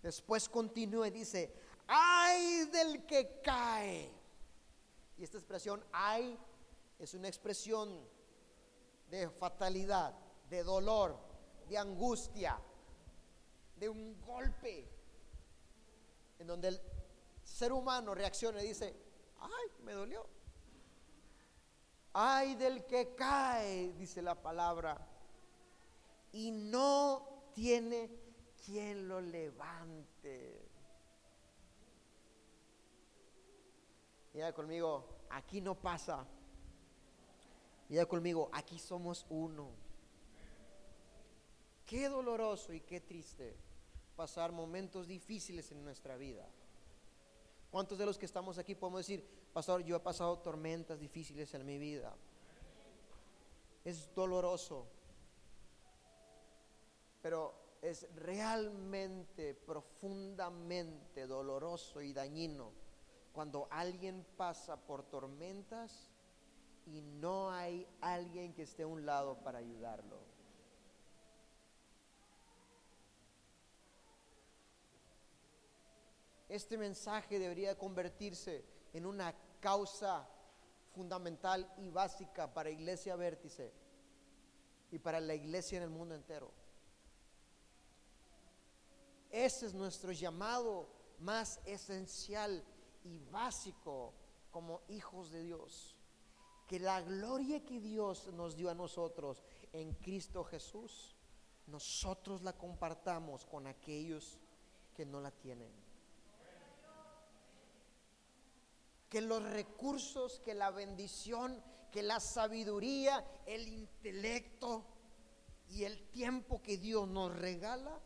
Después continúa y dice, ay del que cae. Y esta expresión, ay, es una expresión de fatalidad, de dolor, de angustia, de un golpe, en donde el ser humano reacciona y dice, ay, me dolió. Ay del que cae, dice la palabra, y no tiene quien lo levante. Mira conmigo, aquí no pasa. Mira conmigo, aquí somos uno. Qué doloroso y qué triste pasar momentos difíciles en nuestra vida. ¿Cuántos de los que estamos aquí podemos decir, pastor, yo he pasado tormentas difíciles en mi vida? Es doloroso, pero es realmente, profundamente doloroso y dañino cuando alguien pasa por tormentas y no hay alguien que esté a un lado para ayudarlo. Este mensaje debería convertirse en una causa fundamental y básica para Iglesia Vértice y para la iglesia en el mundo entero. Ese es nuestro llamado más esencial y básico como hijos de Dios. Que la gloria que Dios nos dio a nosotros en Cristo Jesús, nosotros la compartamos con aquellos que no la tienen. Que los recursos, que la bendición, que la sabiduría, el intelecto y el tiempo que Dios nos regala,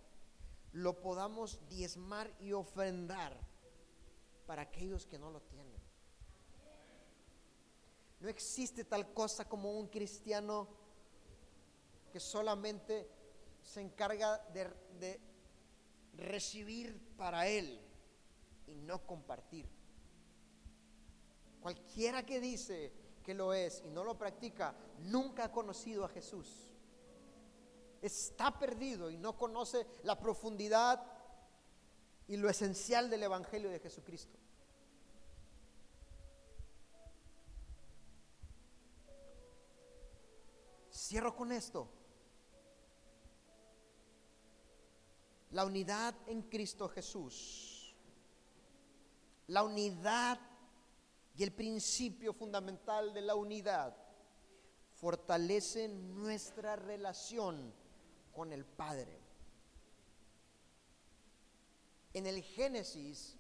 lo podamos diezmar y ofrendar para aquellos que no lo tienen. No existe tal cosa como un cristiano que solamente se encarga de, de recibir para él y no compartir. Cualquiera que dice que lo es y no lo practica, nunca ha conocido a Jesús. Está perdido y no conoce la profundidad y lo esencial del Evangelio de Jesucristo. Cierro con esto. La unidad en Cristo Jesús. La unidad y el principio fundamental de la unidad fortalece nuestra relación con el Padre. En el Génesis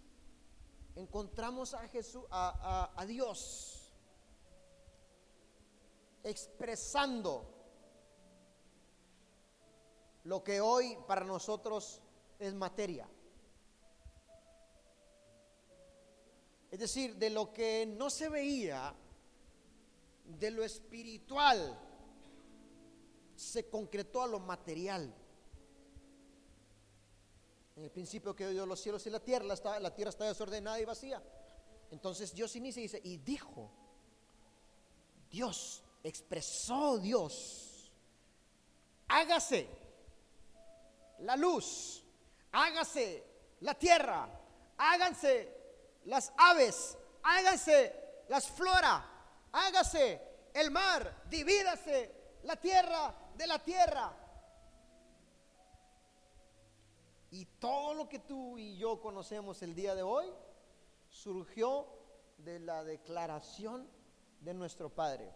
encontramos a Jesús, a, Dios, expresando lo que hoy para nosotros es materia. Es decir, de lo que no se veía, de lo espiritual, se concretó a lo material. En el principio que dio los cielos y la tierra, la, la tierra está desordenada y vacía. Entonces Dios inicia y dice, y dijo, Dios, expresó Dios, hágase la luz, hágase la tierra, háganse las aves, háganse las flora, hágase el mar, divídase la tierra de la tierra. Y todo lo que tú y yo conocemos el día de hoy surgió de la declaración de nuestro Padre.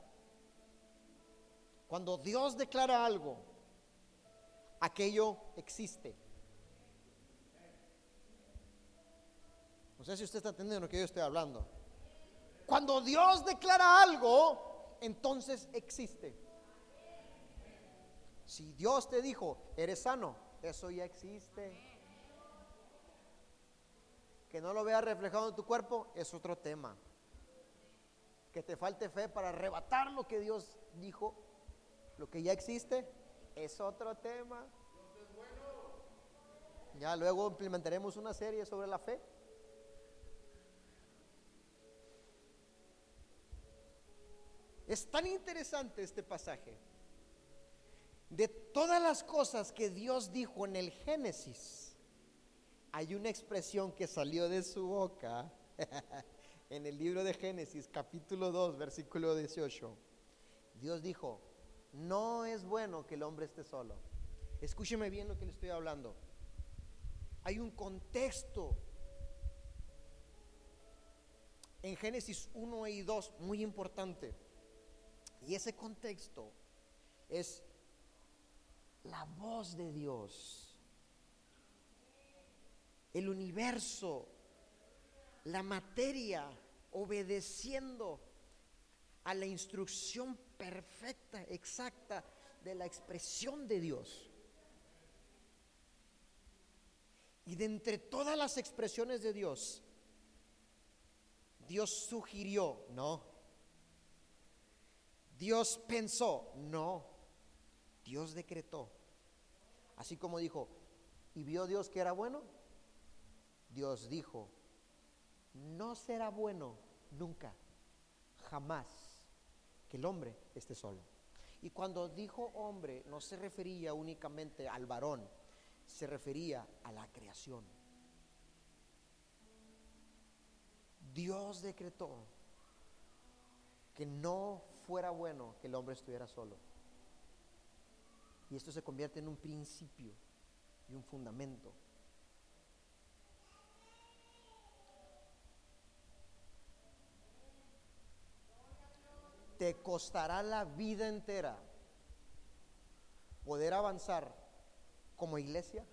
Cuando Dios declara algo, aquello existe. No sé si usted está entendiendo lo que yo estoy hablando. Cuando Dios declara algo, entonces existe. Si Dios te dijo, eres sano, eso ya existe. Que no lo veas reflejado en tu cuerpo es otro tema. Que te falte fe para arrebatar lo que Dios dijo, lo que ya existe, es otro tema. Ya luego implementaremos una serie sobre la fe. Es tan interesante este pasaje. De todas las cosas que Dios dijo en el Génesis, hay una expresión que salió de su boca en el libro de Génesis, capítulo 2, versículo 18. Dios dijo, no es bueno que el hombre esté solo. Escúcheme bien lo que le estoy hablando. Hay un contexto en Génesis 1 y 2 muy importante. Y ese contexto es la voz de Dios, el universo, la materia obedeciendo a la instrucción perfecta, exacta de la expresión de Dios. Y de entre todas las expresiones de Dios, Dios sugirió, no, Dios pensó, no, Dios decretó. Así como dijo, ¿y vio Dios que era bueno? Dios dijo, no será bueno nunca, jamás, que el hombre esté solo. Y cuando dijo hombre, no se refería únicamente al varón, se refería a la creación. Dios decretó que no fuera bueno que el hombre estuviera solo. Y esto se convierte en un principio y un fundamento. Te costará la vida entera poder avanzar como iglesia.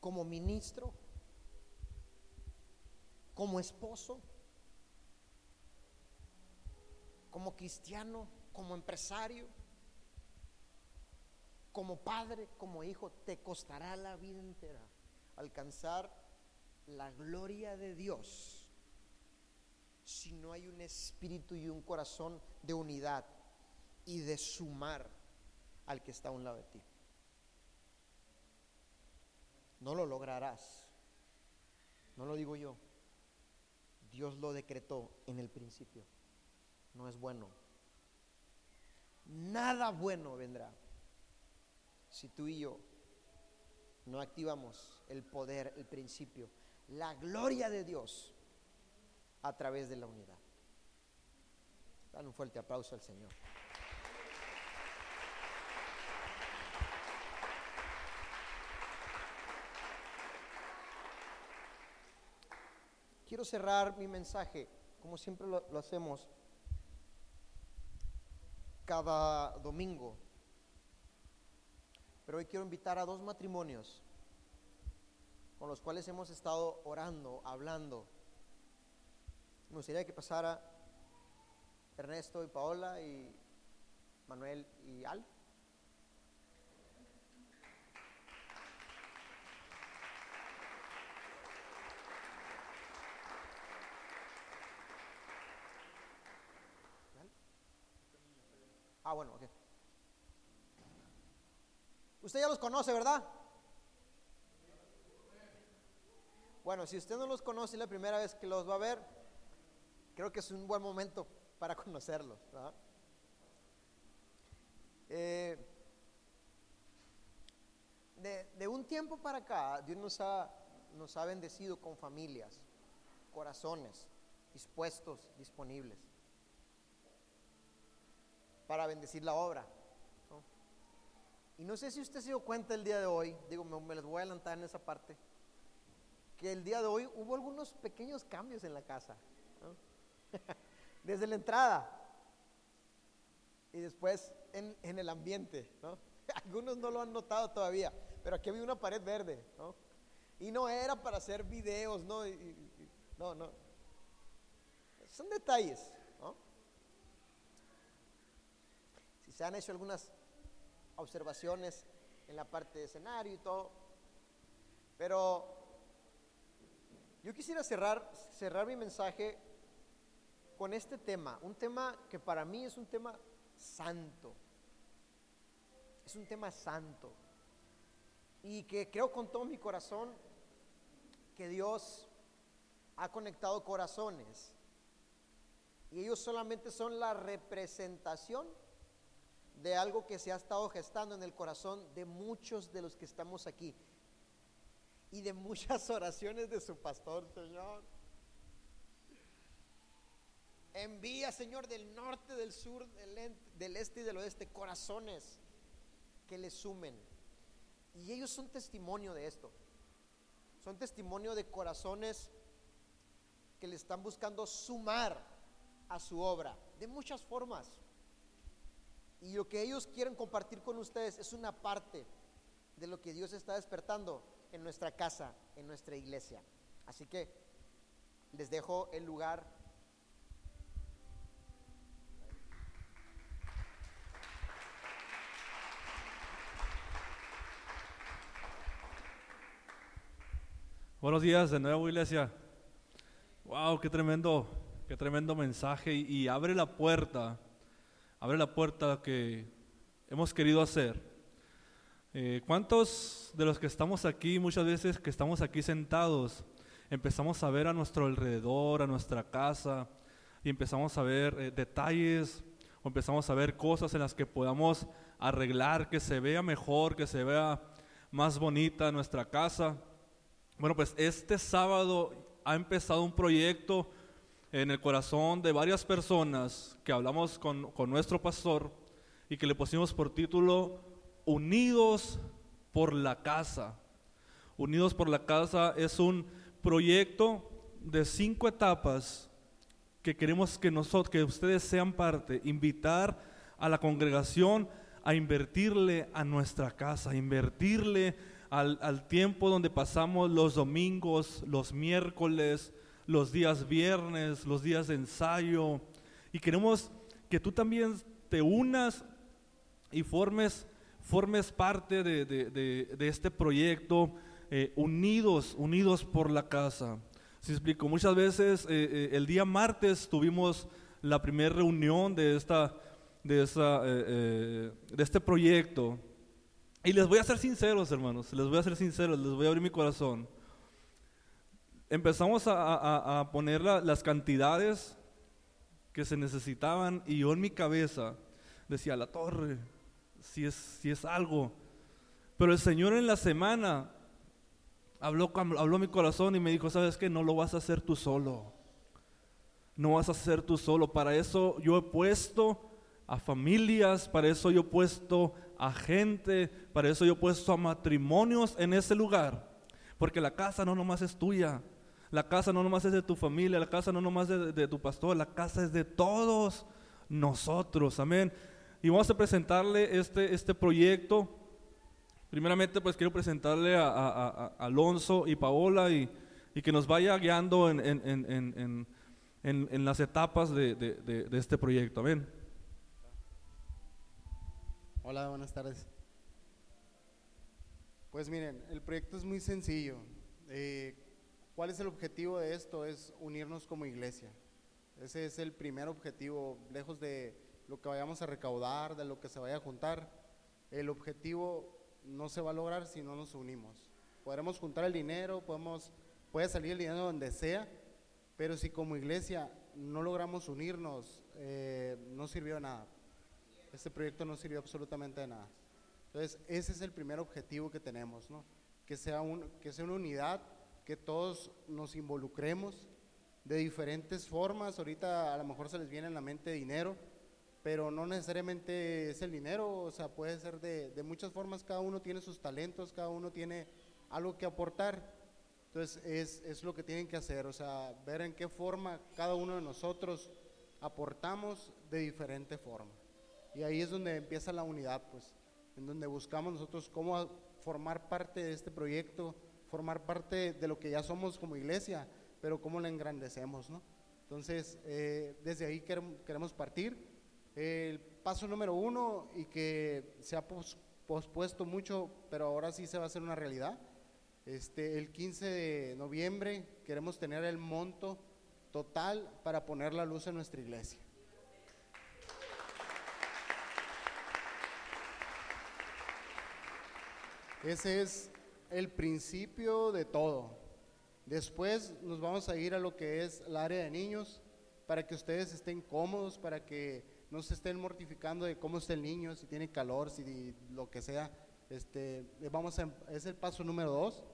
Como ministro como esposo, como cristiano, como empresario, como padre, como hijo, te costará la vida entera alcanzar la gloria de Dios si no hay un espíritu y un corazón de unidad y de sumar al que está a un lado de ti. No lo lograrás. No lo digo yo. Dios lo decretó en el principio. No es bueno. Nada bueno vendrá si tú y yo no activamos el poder, el principio, la gloria de Dios a través de la unidad. Dale un fuerte aplauso al Señor. Quiero cerrar mi mensaje, como siempre lo, hacemos, cada domingo. Pero hoy quiero invitar a dos matrimonios con los cuales hemos estado orando, hablando. Me gustaría que pasara Ernesto y Paola y Manuel y Al. Ah, bueno, ok. Usted ya los conoce, ¿verdad? Bueno, si usted no los conoce la primera vez que los va a ver, creo que es un buen momento para conocerlos. Eh, de, de, un tiempo para acá, Dios nos ha, nos ha bendecido con familias, corazones dispuestos, disponibles para bendecir la obra. Y no sé si usted se dio cuenta el día de hoy, digo, me, les voy a adelantar en esa parte, que el día de hoy hubo algunos pequeños cambios en la casa. Desde la entrada y después en, el ambiente. Algunos no lo han notado todavía, pero aquí había una pared verde. Y no era para hacer videos, no, no, no. Son detalles. Se han hecho algunas observaciones en la parte de escenario y todo. Pero yo quisiera cerrar, cerrar mi mensaje con este tema, un tema que para mí es un tema santo. Es un tema santo. Y que creo con todo mi corazón que Dios ha conectado corazones. Y ellos solamente son la representación de algo que se ha estado gestando en el corazón de muchos de los que estamos aquí y de muchas oraciones de su pastor, Señor. Envía, Señor, del norte, del sur, del, este y del oeste, corazones que le sumen. Y ellos son testimonio de esto. Son testimonio de corazones que le están buscando sumar a su obra de muchas formas. Y lo que ellos quieren compartir con ustedes es una parte de lo que Dios está despertando en nuestra casa, en nuestra iglesia. Así que les dejo el lugar. Buenos días de nuevo, iglesia. Wow, qué tremendo, qué tremendo mensaje y abre la puerta abre la puerta que hemos querido hacer. Eh, ¿Cuántos de los que estamos aquí, muchas veces que estamos aquí sentados, empezamos a ver a nuestro alrededor, a nuestra casa, y empezamos a ver eh, detalles o empezamos a ver cosas en las que podamos arreglar, que se vea mejor, que se vea más bonita nuestra casa? Bueno, pues este sábado ha empezado un proyecto en el corazón de varias personas que hablamos con, nuestro pastor y que le pusimos por título Unidos por la Casa. Unidos por la Casa es un proyecto de cinco etapas que queremos que nosotros, que ustedes sean parte, invitar a la congregación a invertirle a nuestra casa, a invertirle al, al tiempo donde pasamos los domingos, los miércoles, los días viernes, los días de ensayo. Y queremos que tú también te unas y formes, formes parte de, de- de- este proyecto, eh, unidos, unidos por la casa. Si explico, muchas veces eh, eh, el día martes tuvimos la primera reunión de, esta, de, eh, de este proyecto. Y les voy a ser sinceros, hermanos, les voy a ser sinceros, les voy a abrir mi corazón. Empezamos a, a- a poner la- las cantidades que se necesitaban y yo en mi cabeza decía, la torre, si es, si es algo. Pero el Señor en la semana habló, habló mi corazón y me dijo, ¿sabes qué? No lo vas a hacer tú solo. No vas a hacer tú solo. Para eso yo he puesto a familias, para eso yo he puesto a gente, para eso yo he puesto a matrimonios en ese lugar. Porque la casa no nomás es tuya, la casa no nomás es de tu familia, la casa no nomás es de, tu pastor, la casa es de todos nosotros, amén. Y vamos a presentarle este, este proyecto. Primeramente, pues quiero presentarle a, Alonso y Paola y, y que nos vaya guiando en, en- en- en- las etapas de, de- de- de este proyecto, amén. Hola, buenas tardes. Pues miren, el proyecto es muy sencillo. Eh, ¿Cuál es el objetivo de esto? Es unirnos como iglesia. Ese es el primer objetivo, lejos de lo que vayamos a recaudar, de lo que se vaya a juntar. El objetivo no se va a lograr si no nos unimos. Podremos juntar el dinero, podemos, puede salir el dinero donde sea, pero si como iglesia no logramos unirnos, eh, no sirvió de nada. Este proyecto no sirvió absolutamente de nada. Entonces, ese es el primer objetivo que tenemos, ¿no? Que sea, un, que sea una unidad, que todos nos involucremos de diferentes formas. Ahorita a lo mejor se les viene en la mente dinero, pero no necesariamente es el dinero, o sea, puede ser de, muchas formas, cada uno tiene sus talentos, cada uno tiene algo que aportar. Entonces, es, es lo que tienen que hacer, o sea, ver en qué forma cada uno de nosotros aportamos de diferente forma. Y ahí es donde empieza la unidad, pues, en donde buscamos nosotros cómo formar parte de este proyecto, formar parte de lo que ya somos como iglesia, pero cómo la engrandecemos, ¿no? Entonces, eh, desde ahí querem- queremos partir. El paso número uno, y que se ha pos- pospuesto mucho, pero ahora sí se va a hacer una realidad. Este, el 15 de noviembre queremos tener el monto total para poner la luz en nuestra iglesia. Ese es el principio de todo. Después nos vamos a ir a lo que es el área de niños, para que ustedes estén cómodos, para que no se estén mortificando de cómo está el niño, si tiene calor, si lo que sea. Este, vamos a, es el paso número dos,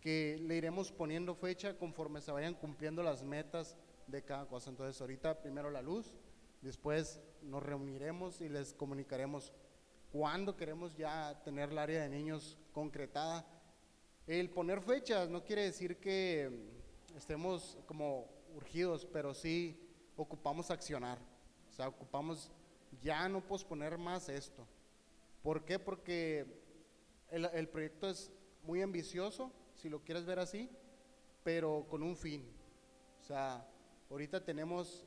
que le iremos poniendo fecha conforme se vayan cumpliendo las metas de cada cosa. Entonces ahorita primero la luz, después nos reuniremos y les comunicaremos cuándo queremos ya tener el área de niños concretada. El poner fechas no quiere decir que estemos como urgidos, pero sí ocupamos accionar. O sea, ocupamos ya no posponer más esto. ¿Por qué? Porque el, el proyecto es muy ambicioso, si lo quieres ver así, pero con un fin. O sea, ahorita tenemos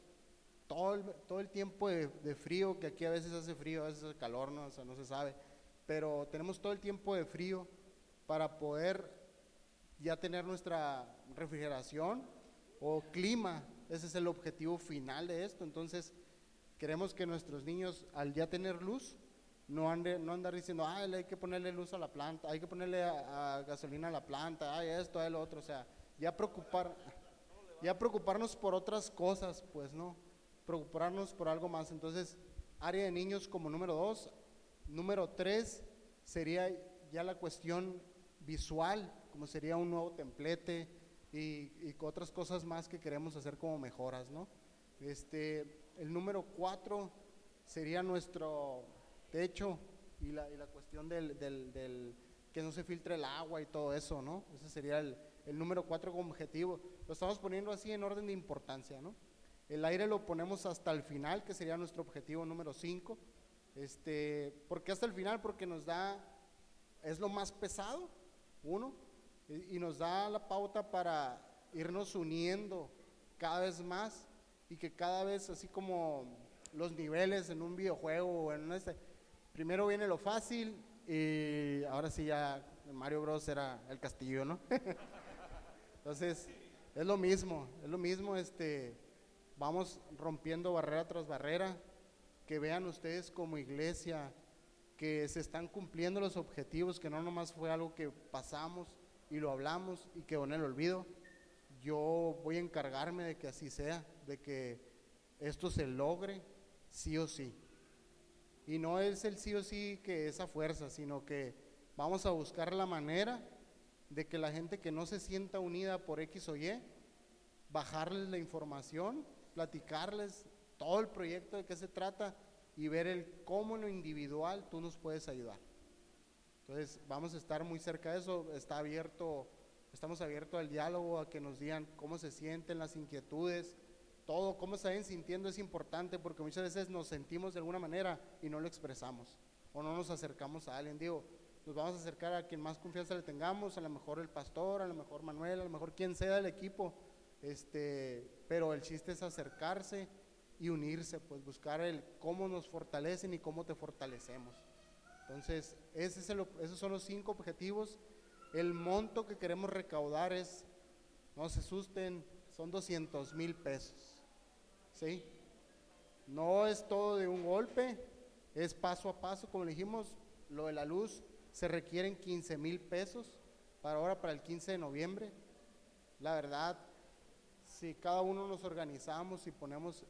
todo el, todo el tiempo de, frío, que aquí a veces hace frío, a veces hace calor, ¿no? O sea, no se sabe, pero tenemos todo el tiempo de frío para poder ya tener nuestra refrigeración o clima. Ese es el objetivo final de esto. Entonces, queremos que nuestros niños, al ya tener luz, no, ande, no andar diciendo, ah, hay que ponerle luz a la planta, hay que ponerle a, a gasolina a la planta, ay, esto, ay, lo otro. O sea, ya preocupar, ya preocuparnos por otras cosas, pues no, preocuparnos por algo más. Entonces, área de niños como número dos. Número tres sería ya la cuestión visual, como sería un nuevo templete y, otras cosas más que queremos hacer como mejoras, ¿no? Este, el número cuatro sería nuestro techo y la, cuestión del, que no se filtre el agua y todo eso, ¿no? Ese sería el, número cuatro como objetivo. Lo estamos poniendo así en orden de importancia, ¿no? El aire lo ponemos hasta el final, que sería nuestro objetivo número cinco. Este, ¿Por qué hasta el final? Porque nos da, es lo más pesado, uno, y, nos da la pauta para irnos uniendo cada vez más y que cada vez, así como los niveles en un videojuego en este, primero viene lo fácil y ahora sí ya Mario Bros era el castillo, ¿no? Entonces, es lo mismo, es lo mismo, este, vamos rompiendo barrera tras barrera, que vean ustedes como iglesia que se están cumpliendo los objetivos, que no nomás fue algo que pasamos y lo hablamos y quedó en el olvido. Yo voy a encargarme de que así sea, de que esto se logre sí o sí. Y no es el sí o sí que esa fuerza, sino que vamos a buscar la manera de que la gente que no se sienta unida por X o Y, bajarles la información, platicarles todo el proyecto de qué se trata y ver el cómo en lo individual tú nos puedes ayudar. Entonces vamos a estar muy cerca de eso, está abierto, estamos abiertos al diálogo, a que nos digan cómo se sienten las inquietudes, todo, cómo se están sintiendo es importante porque muchas veces nos sentimos de alguna manera y no lo expresamos o no nos acercamos a alguien. Digo, nos vamos a acercar a quien más confianza le tengamos, a lo mejor el pastor, a lo mejor Manuel, a lo mejor quien sea del equipo, este, pero el chiste es acercarse y unirse, pues buscar el cómo nos fortalecen y cómo te fortalecemos. Entonces, esos son los cinco objetivos. El monto que queremos recaudar es, no se asusten, son 200 mil pesos. ¿Sí? No es todo de un golpe, es paso a paso, como dijimos, lo de la luz se requieren 15 mil pesos para ahora, para el 15 de noviembre. La verdad, si cada uno nos organizamos y ponemos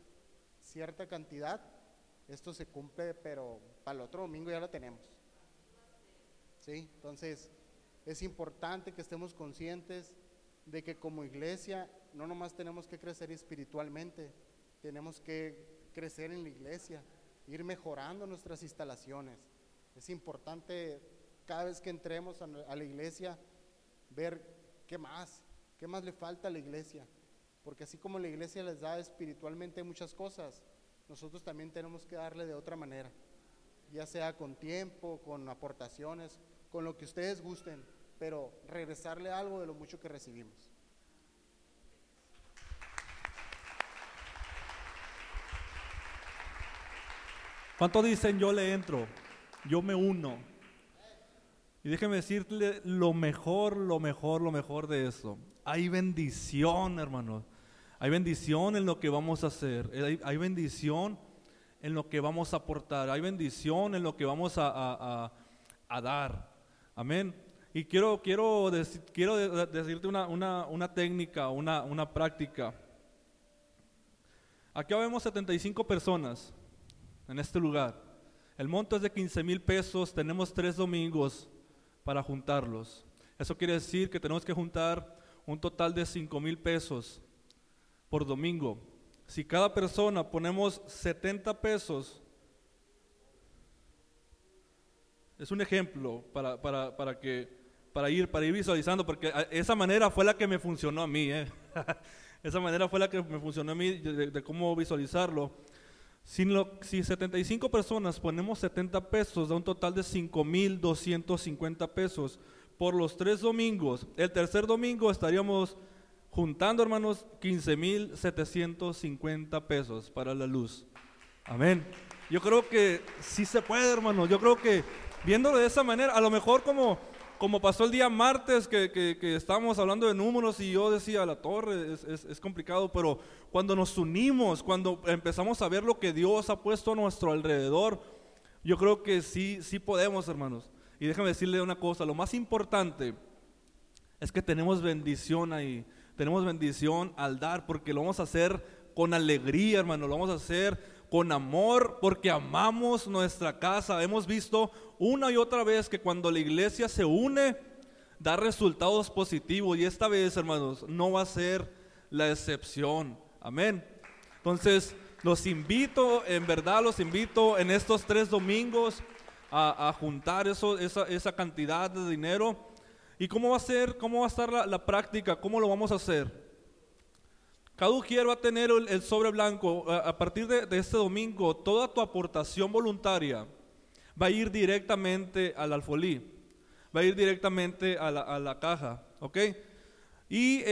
cierta cantidad, esto se cumple, pero para el otro domingo ya lo tenemos. ¿Sí? Entonces, es importante que estemos conscientes de que como iglesia no nomás tenemos que crecer espiritualmente, tenemos que crecer en la iglesia, ir mejorando nuestras instalaciones. Es importante cada vez que entremos a, la iglesia ver qué más, qué más le falta a la iglesia. Porque así como la iglesia les da espiritualmente muchas cosas, nosotros también tenemos que darle de otra manera, ya sea con tiempo, con aportaciones, con lo que ustedes gusten, pero regresarle algo de lo mucho que recibimos. ¿Cuántos dicen yo le entro? Yo me uno. Y déjeme decirle lo mejor, lo mejor, lo mejor de eso. Hay bendición, hermanos. Hay bendición en lo que vamos a hacer. Hay, bendición en lo que vamos a aportar. Hay bendición en lo que vamos a, dar. Amén. Y quiero, quiero, quiero decirte una, una técnica, una, una práctica. Aquí vemos 75 personas en este lugar. El monto es de 15 mil pesos, tenemos tres domingos para juntarlos. Eso quiere decir que tenemos que juntar un total de 5 mil pesos por domingo. Si cada persona ponemos 70 pesos, es un ejemplo para, para, para, que, para, ir, para ir visualizando, porque esa manera fue la que me funcionó a mí. ¿eh? esa manera fue la que me funcionó a mí de cómo visualizarlo. Si, si 75 personas ponemos 70 pesos, da un total de 5.250 pesos por los tres domingos. El tercer domingo estaríamos juntando, hermanos, 15.750 pesos para la luz. Amén. Yo creo que sí se puede, hermanos. Yo creo que viéndolo de esa manera, a lo mejor como como pasó el día martes que, que, estábamos hablando de números y yo decía, la torre es, es, complicado, pero cuando nos unimos, cuando empezamos a ver lo que Dios ha puesto a nuestro alrededor, yo creo que sí, sí podemos, hermanos. Y déjame decirle una cosa, lo más importante es que tenemos bendición ahí, tenemos bendición al dar, porque lo vamos a hacer con alegría, hermano, lo vamos a hacer con amor, porque amamos nuestra casa. Hemos visto una y otra vez que cuando la iglesia se une, da resultados positivos. Y esta vez, hermanos, no va a ser la excepción. Amén. Entonces, los invito, en verdad los invito en estos tres domingos a, juntar esa, cantidad de dinero. ¿Y cómo va a ser, cómo va a estar la práctica? ¿Cómo lo vamos a hacer? Cada ujier va a tener el, sobre blanco. A, partir de, este domingo, toda tu aportación voluntaria va a ir directamente al alfolí, va a ir directamente a la, caja, ¿ok? Y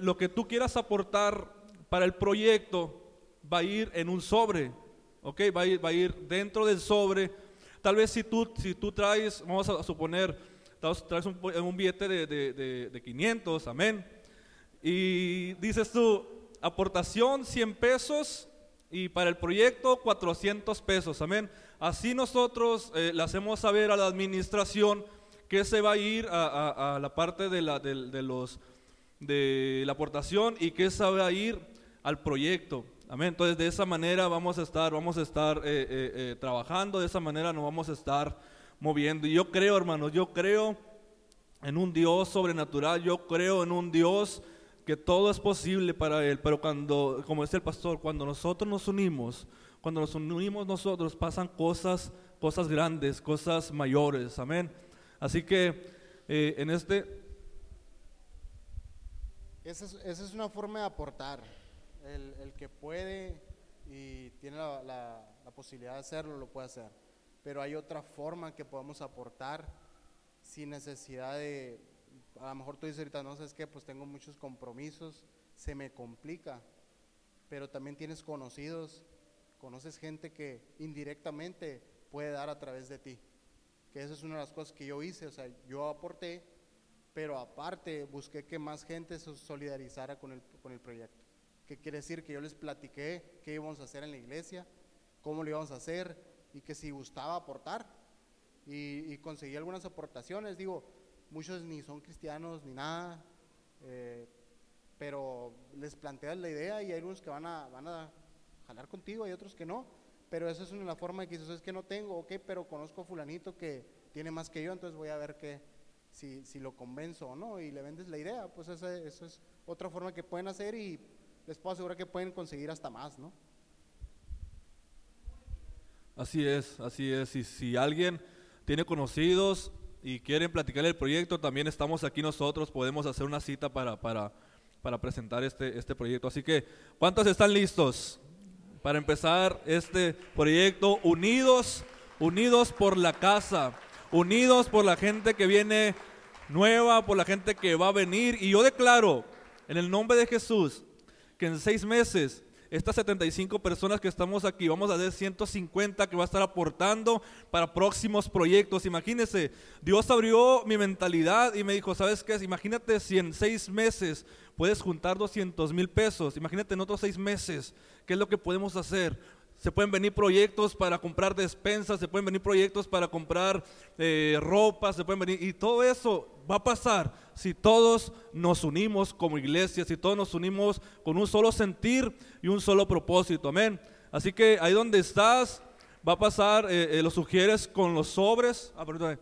lo que tú quieras aportar para el proyecto va a ir en un sobre, ¿ok? Va a ir, va a ir dentro del sobre. tal vez si tú, si tú traes, vamos a suponer, traes- un, billete de, de, de, de 500, amén, y dices tú, aportación 100 pesos y para el proyecto 400 pesos, amén. Así nosotros eh, le hacemos saber a la administración que se va a ir a, la parte de la, de los, de la aportación y que se va a ir al proyecto. Amén. Entonces de esa manera vamos a estar, vamos a estar eh, eh, trabajando, de esa manera nos vamos a estar moviendo. Y yo creo, hermanos, yo creo en un Dios sobrenatural, yo creo en un Dios que todo es posible para Él, pero cuando, como dice el pastor, cuando nosotros nos unimos, cuando nos unimos nosotros pasan cosas, cosas grandes, cosas mayores, amén. Así que eh, en este, Esa es, esa es una forma de aportar. El, el que puede y tiene la, la- la posibilidad de hacerlo, lo puede hacer. Pero hay otra forma que podemos aportar sin necesidad de, a lo mejor tú dices ahorita, no sabes qué, pues tengo muchos compromisos, se me complica. Pero también tienes conocidos, conoces gente que indirectamente puede dar a través de ti. Que esa es una de las cosas que yo hice, o sea, yo aporté, pero aparte busqué que más gente se solidarizara con el, con el proyecto. ¿Qué quiere decir? Que yo les platiqué qué íbamos a hacer en la iglesia, cómo lo íbamos a hacer y que si gustaba aportar. Y, y conseguí algunas aportaciones, digo, muchos ni son cristianos ni nada, eh, pero les planteas la idea y hay unos que van a, van a jalar contigo, hay otros que no. Pero eso es una forma de que dices, es que no tengo, ok, pero conozco a fulanito que tiene más que yo, entonces voy a ver qué, si, si lo convenzo o no, y le vendes la idea, pues esa, esa es otra forma que pueden hacer y les puedo asegurar que pueden conseguir hasta más, ¿no? Así es, así es. Y si alguien tiene conocidos y quieren platicar el proyecto, también estamos aquí nosotros, podemos hacer una cita para, para, para presentar este, este proyecto. Así que, ¿cuántos están listos para empezar este proyecto? Unidos, unidos por la casa, unidos por la gente que viene nueva, por la gente que va a venir. Y yo declaro, en el nombre de Jesús, que en seis meses estas 75 personas que estamos aquí, vamos a hacer 150 que va a estar aportando para próximos proyectos. Imagínense, Dios abrió mi mentalidad y me dijo, ¿sabes qué? Imagínate si en seis meses puedes juntar 200 mil pesos. Imagínate en otros seis meses, ¿qué es lo que podemos hacer? Se pueden venir proyectos para comprar despensas, se pueden venir proyectos para comprar eh, ropa, se pueden venir, y todo eso va a pasar si todos nos unimos como iglesia, si todos nos unimos con un solo sentir y un solo propósito, amén. Así que ahí donde estás, va a pasar, eh, eh, lo sugieres con los sobres. Ah, perdón.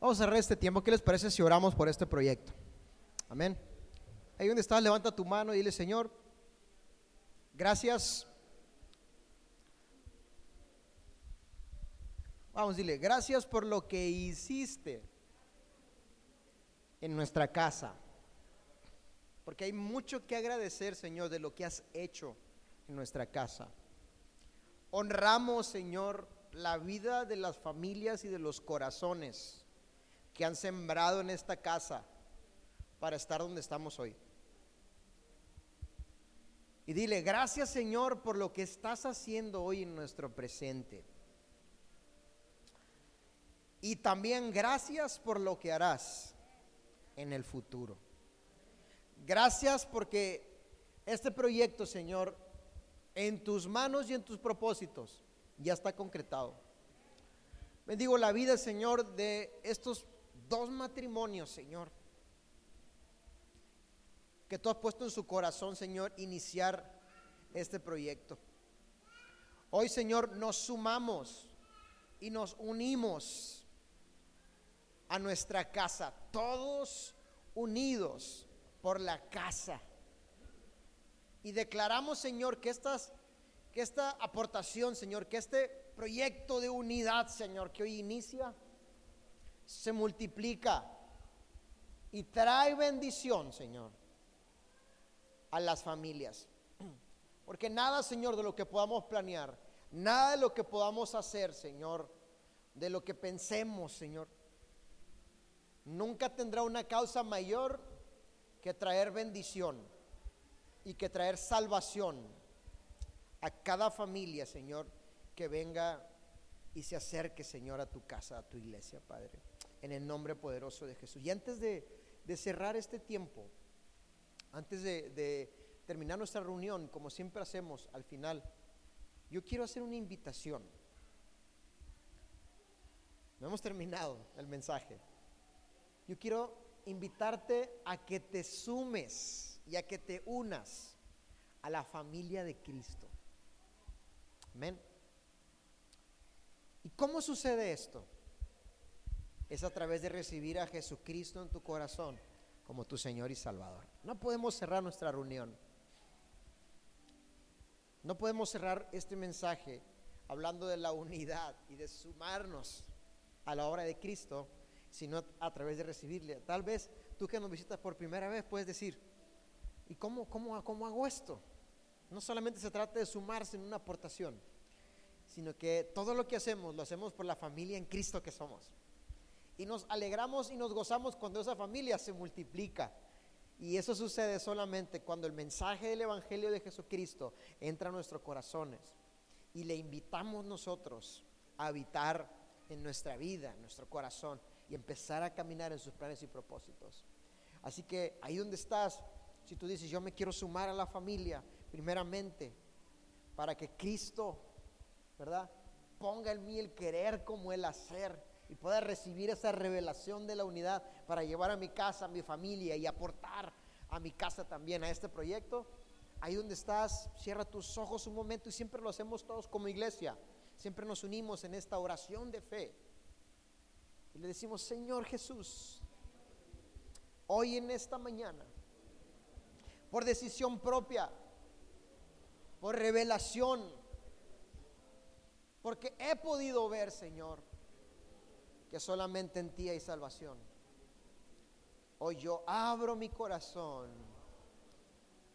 Vamos a cerrar este tiempo. ¿Qué les parece si oramos por este proyecto? Amén. Ahí donde estás, levanta tu mano y dile, Señor, gracias. Vamos, dile, gracias por lo que hiciste en nuestra casa. Porque hay mucho que agradecer, Señor, de lo que has hecho en nuestra casa. Honramos, Señor, la vida de las familias y de los corazones que han sembrado en esta casa para estar donde estamos hoy. Y dile, gracias Señor por lo que estás haciendo hoy en nuestro presente. Y también gracias por lo que harás en el futuro. Gracias porque este proyecto, Señor, en tus manos y en tus propósitos ya está concretado. Bendigo la vida, Señor, de estos dos matrimonios, Señor, que tú has puesto en su corazón, Señor, iniciar este proyecto. Hoy, Señor, nos sumamos y nos unimos a nuestra casa, todos unidos por la casa. Y declaramos, Señor, que que esta aportación, Señor, que este proyecto de unidad, Señor, que hoy inicia, se multiplica y trae bendición, Señor, a las familias. Porque nada, Señor, de lo que podamos planear, nada de lo que podamos hacer, Señor, de lo que pensemos, Señor, nunca tendrá una causa mayor que traer bendición y que traer salvación a cada familia, Señor, que venga y se acerque, Señor, a tu casa, a tu iglesia, Padre, en el nombre poderoso de Jesús. Y antes de, de cerrar este tiempo, antes de, terminar nuestra reunión, como siempre hacemos al final, yo quiero hacer una invitación. No hemos terminado el mensaje. Yo quiero invitarte a que te sumes y a que te unas a la familia de Cristo. Amén. ¿Y cómo sucede esto? Es a través de recibir a Jesucristo en tu corazón como tu Señor y Salvador. No podemos cerrar nuestra reunión. No podemos cerrar este mensaje hablando de la unidad y de sumarnos a la obra de Cristo, sino a través de recibirle. Tal vez tú que nos visitas por primera vez puedes decir, ¿y cómo, cómo, cómo hago esto? No solamente se trata de sumarse en una aportación, sino que todo lo que hacemos lo hacemos por la familia en Cristo que somos. Y nos alegramos y nos gozamos cuando esa familia se multiplica. Y eso sucede solamente cuando el mensaje del Evangelio de Jesucristo entra a nuestros corazones y le invitamos nosotros a habitar en nuestra vida, en nuestro corazón y empezar a caminar en sus planes y propósitos. Así que ahí donde estás, si tú dices, yo me quiero sumar a la familia, primeramente, para que Cristo, ¿verdad? Ponga en mí el querer como el hacer y pueda recibir esa revelación de la unidad para llevar a mi casa, a mi familia y aportar a mi casa también a este proyecto. Ahí donde estás, cierra tus ojos un momento y siempre lo hacemos todos como iglesia. Siempre nos unimos en esta oración de fe. Y le decimos, Señor Jesús, hoy en esta mañana, por decisión propia, por revelación, porque he podido ver, Señor, que solamente en ti hay salvación. Hoy yo abro mi corazón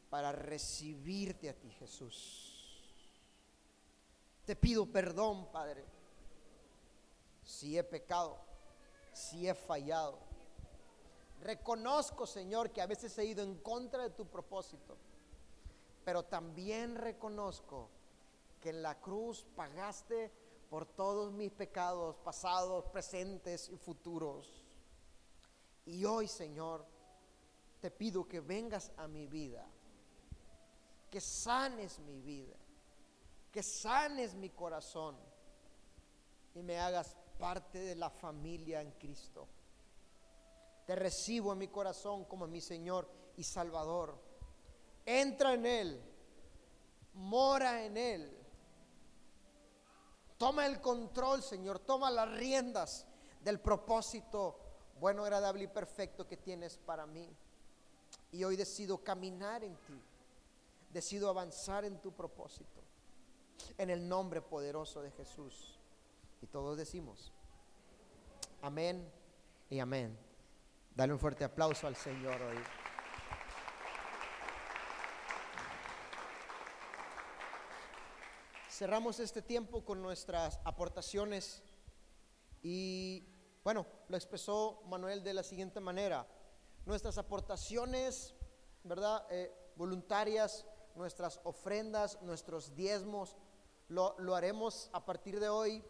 para recibirte a ti, Jesús. Te pido perdón, Padre, si he pecado, si he fallado. Reconozco, Señor, que a veces he ido en contra de tu propósito, pero también reconozco que en la cruz pagaste por todos mis pecados pasados, presentes y futuros. Y hoy, Señor, te pido que vengas a mi vida, que sanes mi vida, que sanes mi corazón y me hagas parte de la familia en Cristo. Te recibo en mi corazón como mi Señor y Salvador. Entra en Él, mora en Él Toma el control, Señor, toma las riendas del propósito bueno, agradable y perfecto que tienes para mí. Y hoy decido caminar en ti, decido avanzar en tu propósito, en el nombre poderoso de Jesús. Y todos decimos, amén y amén. Dale un fuerte aplauso al Señor hoy. Cerramos este tiempo con nuestras aportaciones y bueno, lo expresó Manuel de la siguiente manera. Nuestras aportaciones, ¿verdad? Eh, voluntarias, nuestras ofrendas, nuestros diezmos, lo, haremos a partir de hoy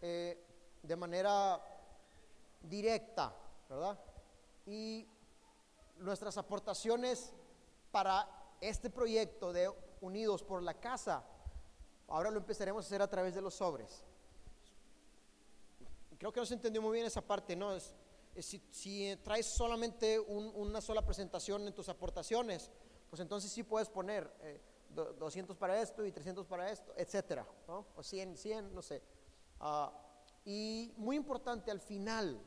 eh, de manera directa, ¿verdad? Y nuestras aportaciones para este proyecto de Unidos por la Casa Ahora lo empezaremos a hacer a través de los sobres. Creo que no se entendió muy bien esa parte, ¿no? Es, si, traes solamente una sola presentación en tus aportaciones, pues entonces sí puedes poner 200 eh, para esto y 300 para esto, etcétera, ¿no? O 100, 100, no sé. Ah, y muy importante, al final,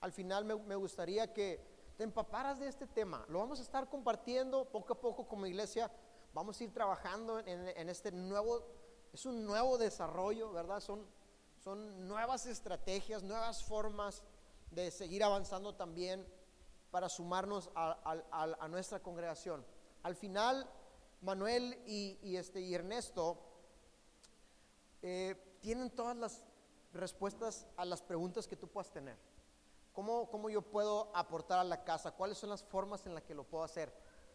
al final me, gustaría que te empaparas de este tema. Lo vamos a estar compartiendo poco a poco como iglesia vamos a ir trabajando en, este nuevo, es un nuevo desarrollo, ¿verdad? Son, son nuevas estrategias, nuevas formas de seguir avanzando también para sumarnos a, nuestra congregación. Al final, Manuel y, este, y Ernesto eh, tienen todas las respuestas a las preguntas que tú puedas tener. ¿Cómo, ¿Cómo yo puedo aportar a la casa? ¿Cuáles son las formas en las que lo puedo hacer?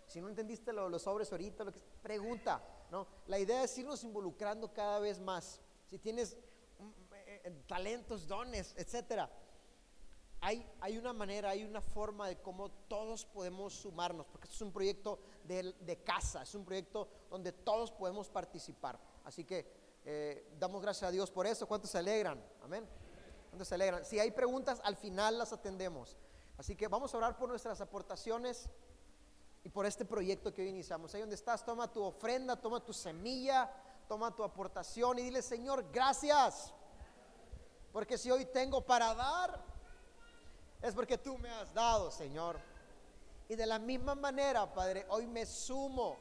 Si no entendiste lo- los sobres ahorita, lo que pregunta, ¿no? La idea es irnos involucrando cada vez más. Si tienes mm, eh, eh, talentos, dones, etcétera, hay, hay una manera, hay una forma de cómo todos podemos sumarnos, porque esto es un proyecto de, casa, es un proyecto donde todos podemos participar. Así que eh, damos gracias a Dios por eso. ¿Cuántos se alegran? Amén. ¿Cuántos se alegran? Si hay preguntas, al final las atendemos. Así que vamos a orar por nuestras aportaciones y por este proyecto que hoy iniciamos. Ahí donde estás, toma tu ofrenda, toma tu semilla, toma tu aportación y dile, Señor, gracias. Porque si hoy tengo para dar, es porque tú me has dado, Señor. Y de la misma manera, Padre, hoy me sumo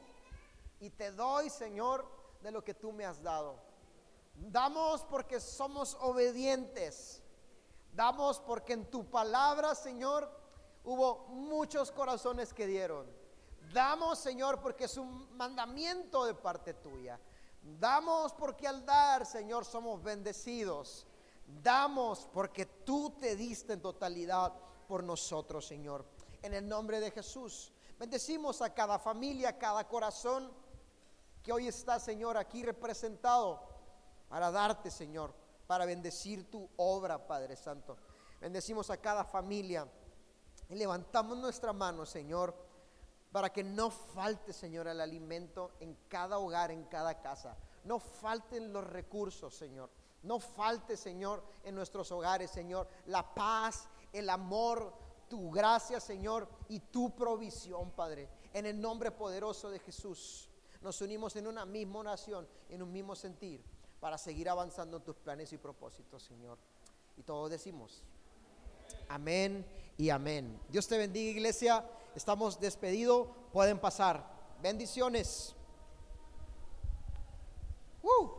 y te doy, Señor, de lo que tú me has dado. Damos porque somos obedientes. Damos porque en tu palabra, Señor, hubo muchos corazones que dieron. Damos, Señor, porque es un mandamiento de parte tuya. Damos porque al dar, Señor, somos bendecidos. Damos porque tú te diste en totalidad por nosotros, Señor. En el nombre de Jesús. Bendecimos a cada familia, a cada corazón que hoy está, Señor, aquí representado para darte, Señor, para bendecir tu obra, Padre Santo. Bendecimos a cada familia y levantamos nuestra mano, Señor, para que no falte, Señor, el alimento en cada hogar, en cada casa. No falten los recursos, Señor. No falte, Señor, en nuestros hogares, Señor, la paz, el amor, tu gracia, Señor, y tu provisión, Padre. En el nombre poderoso de Jesús, nos unimos en una misma oración, en un mismo sentir, para seguir avanzando en tus planes y propósitos, Señor. Y todos decimos, amén y amén. Dios te bendiga, iglesia. Estamos despedidos. Pueden pasar. Bendiciones. Uh.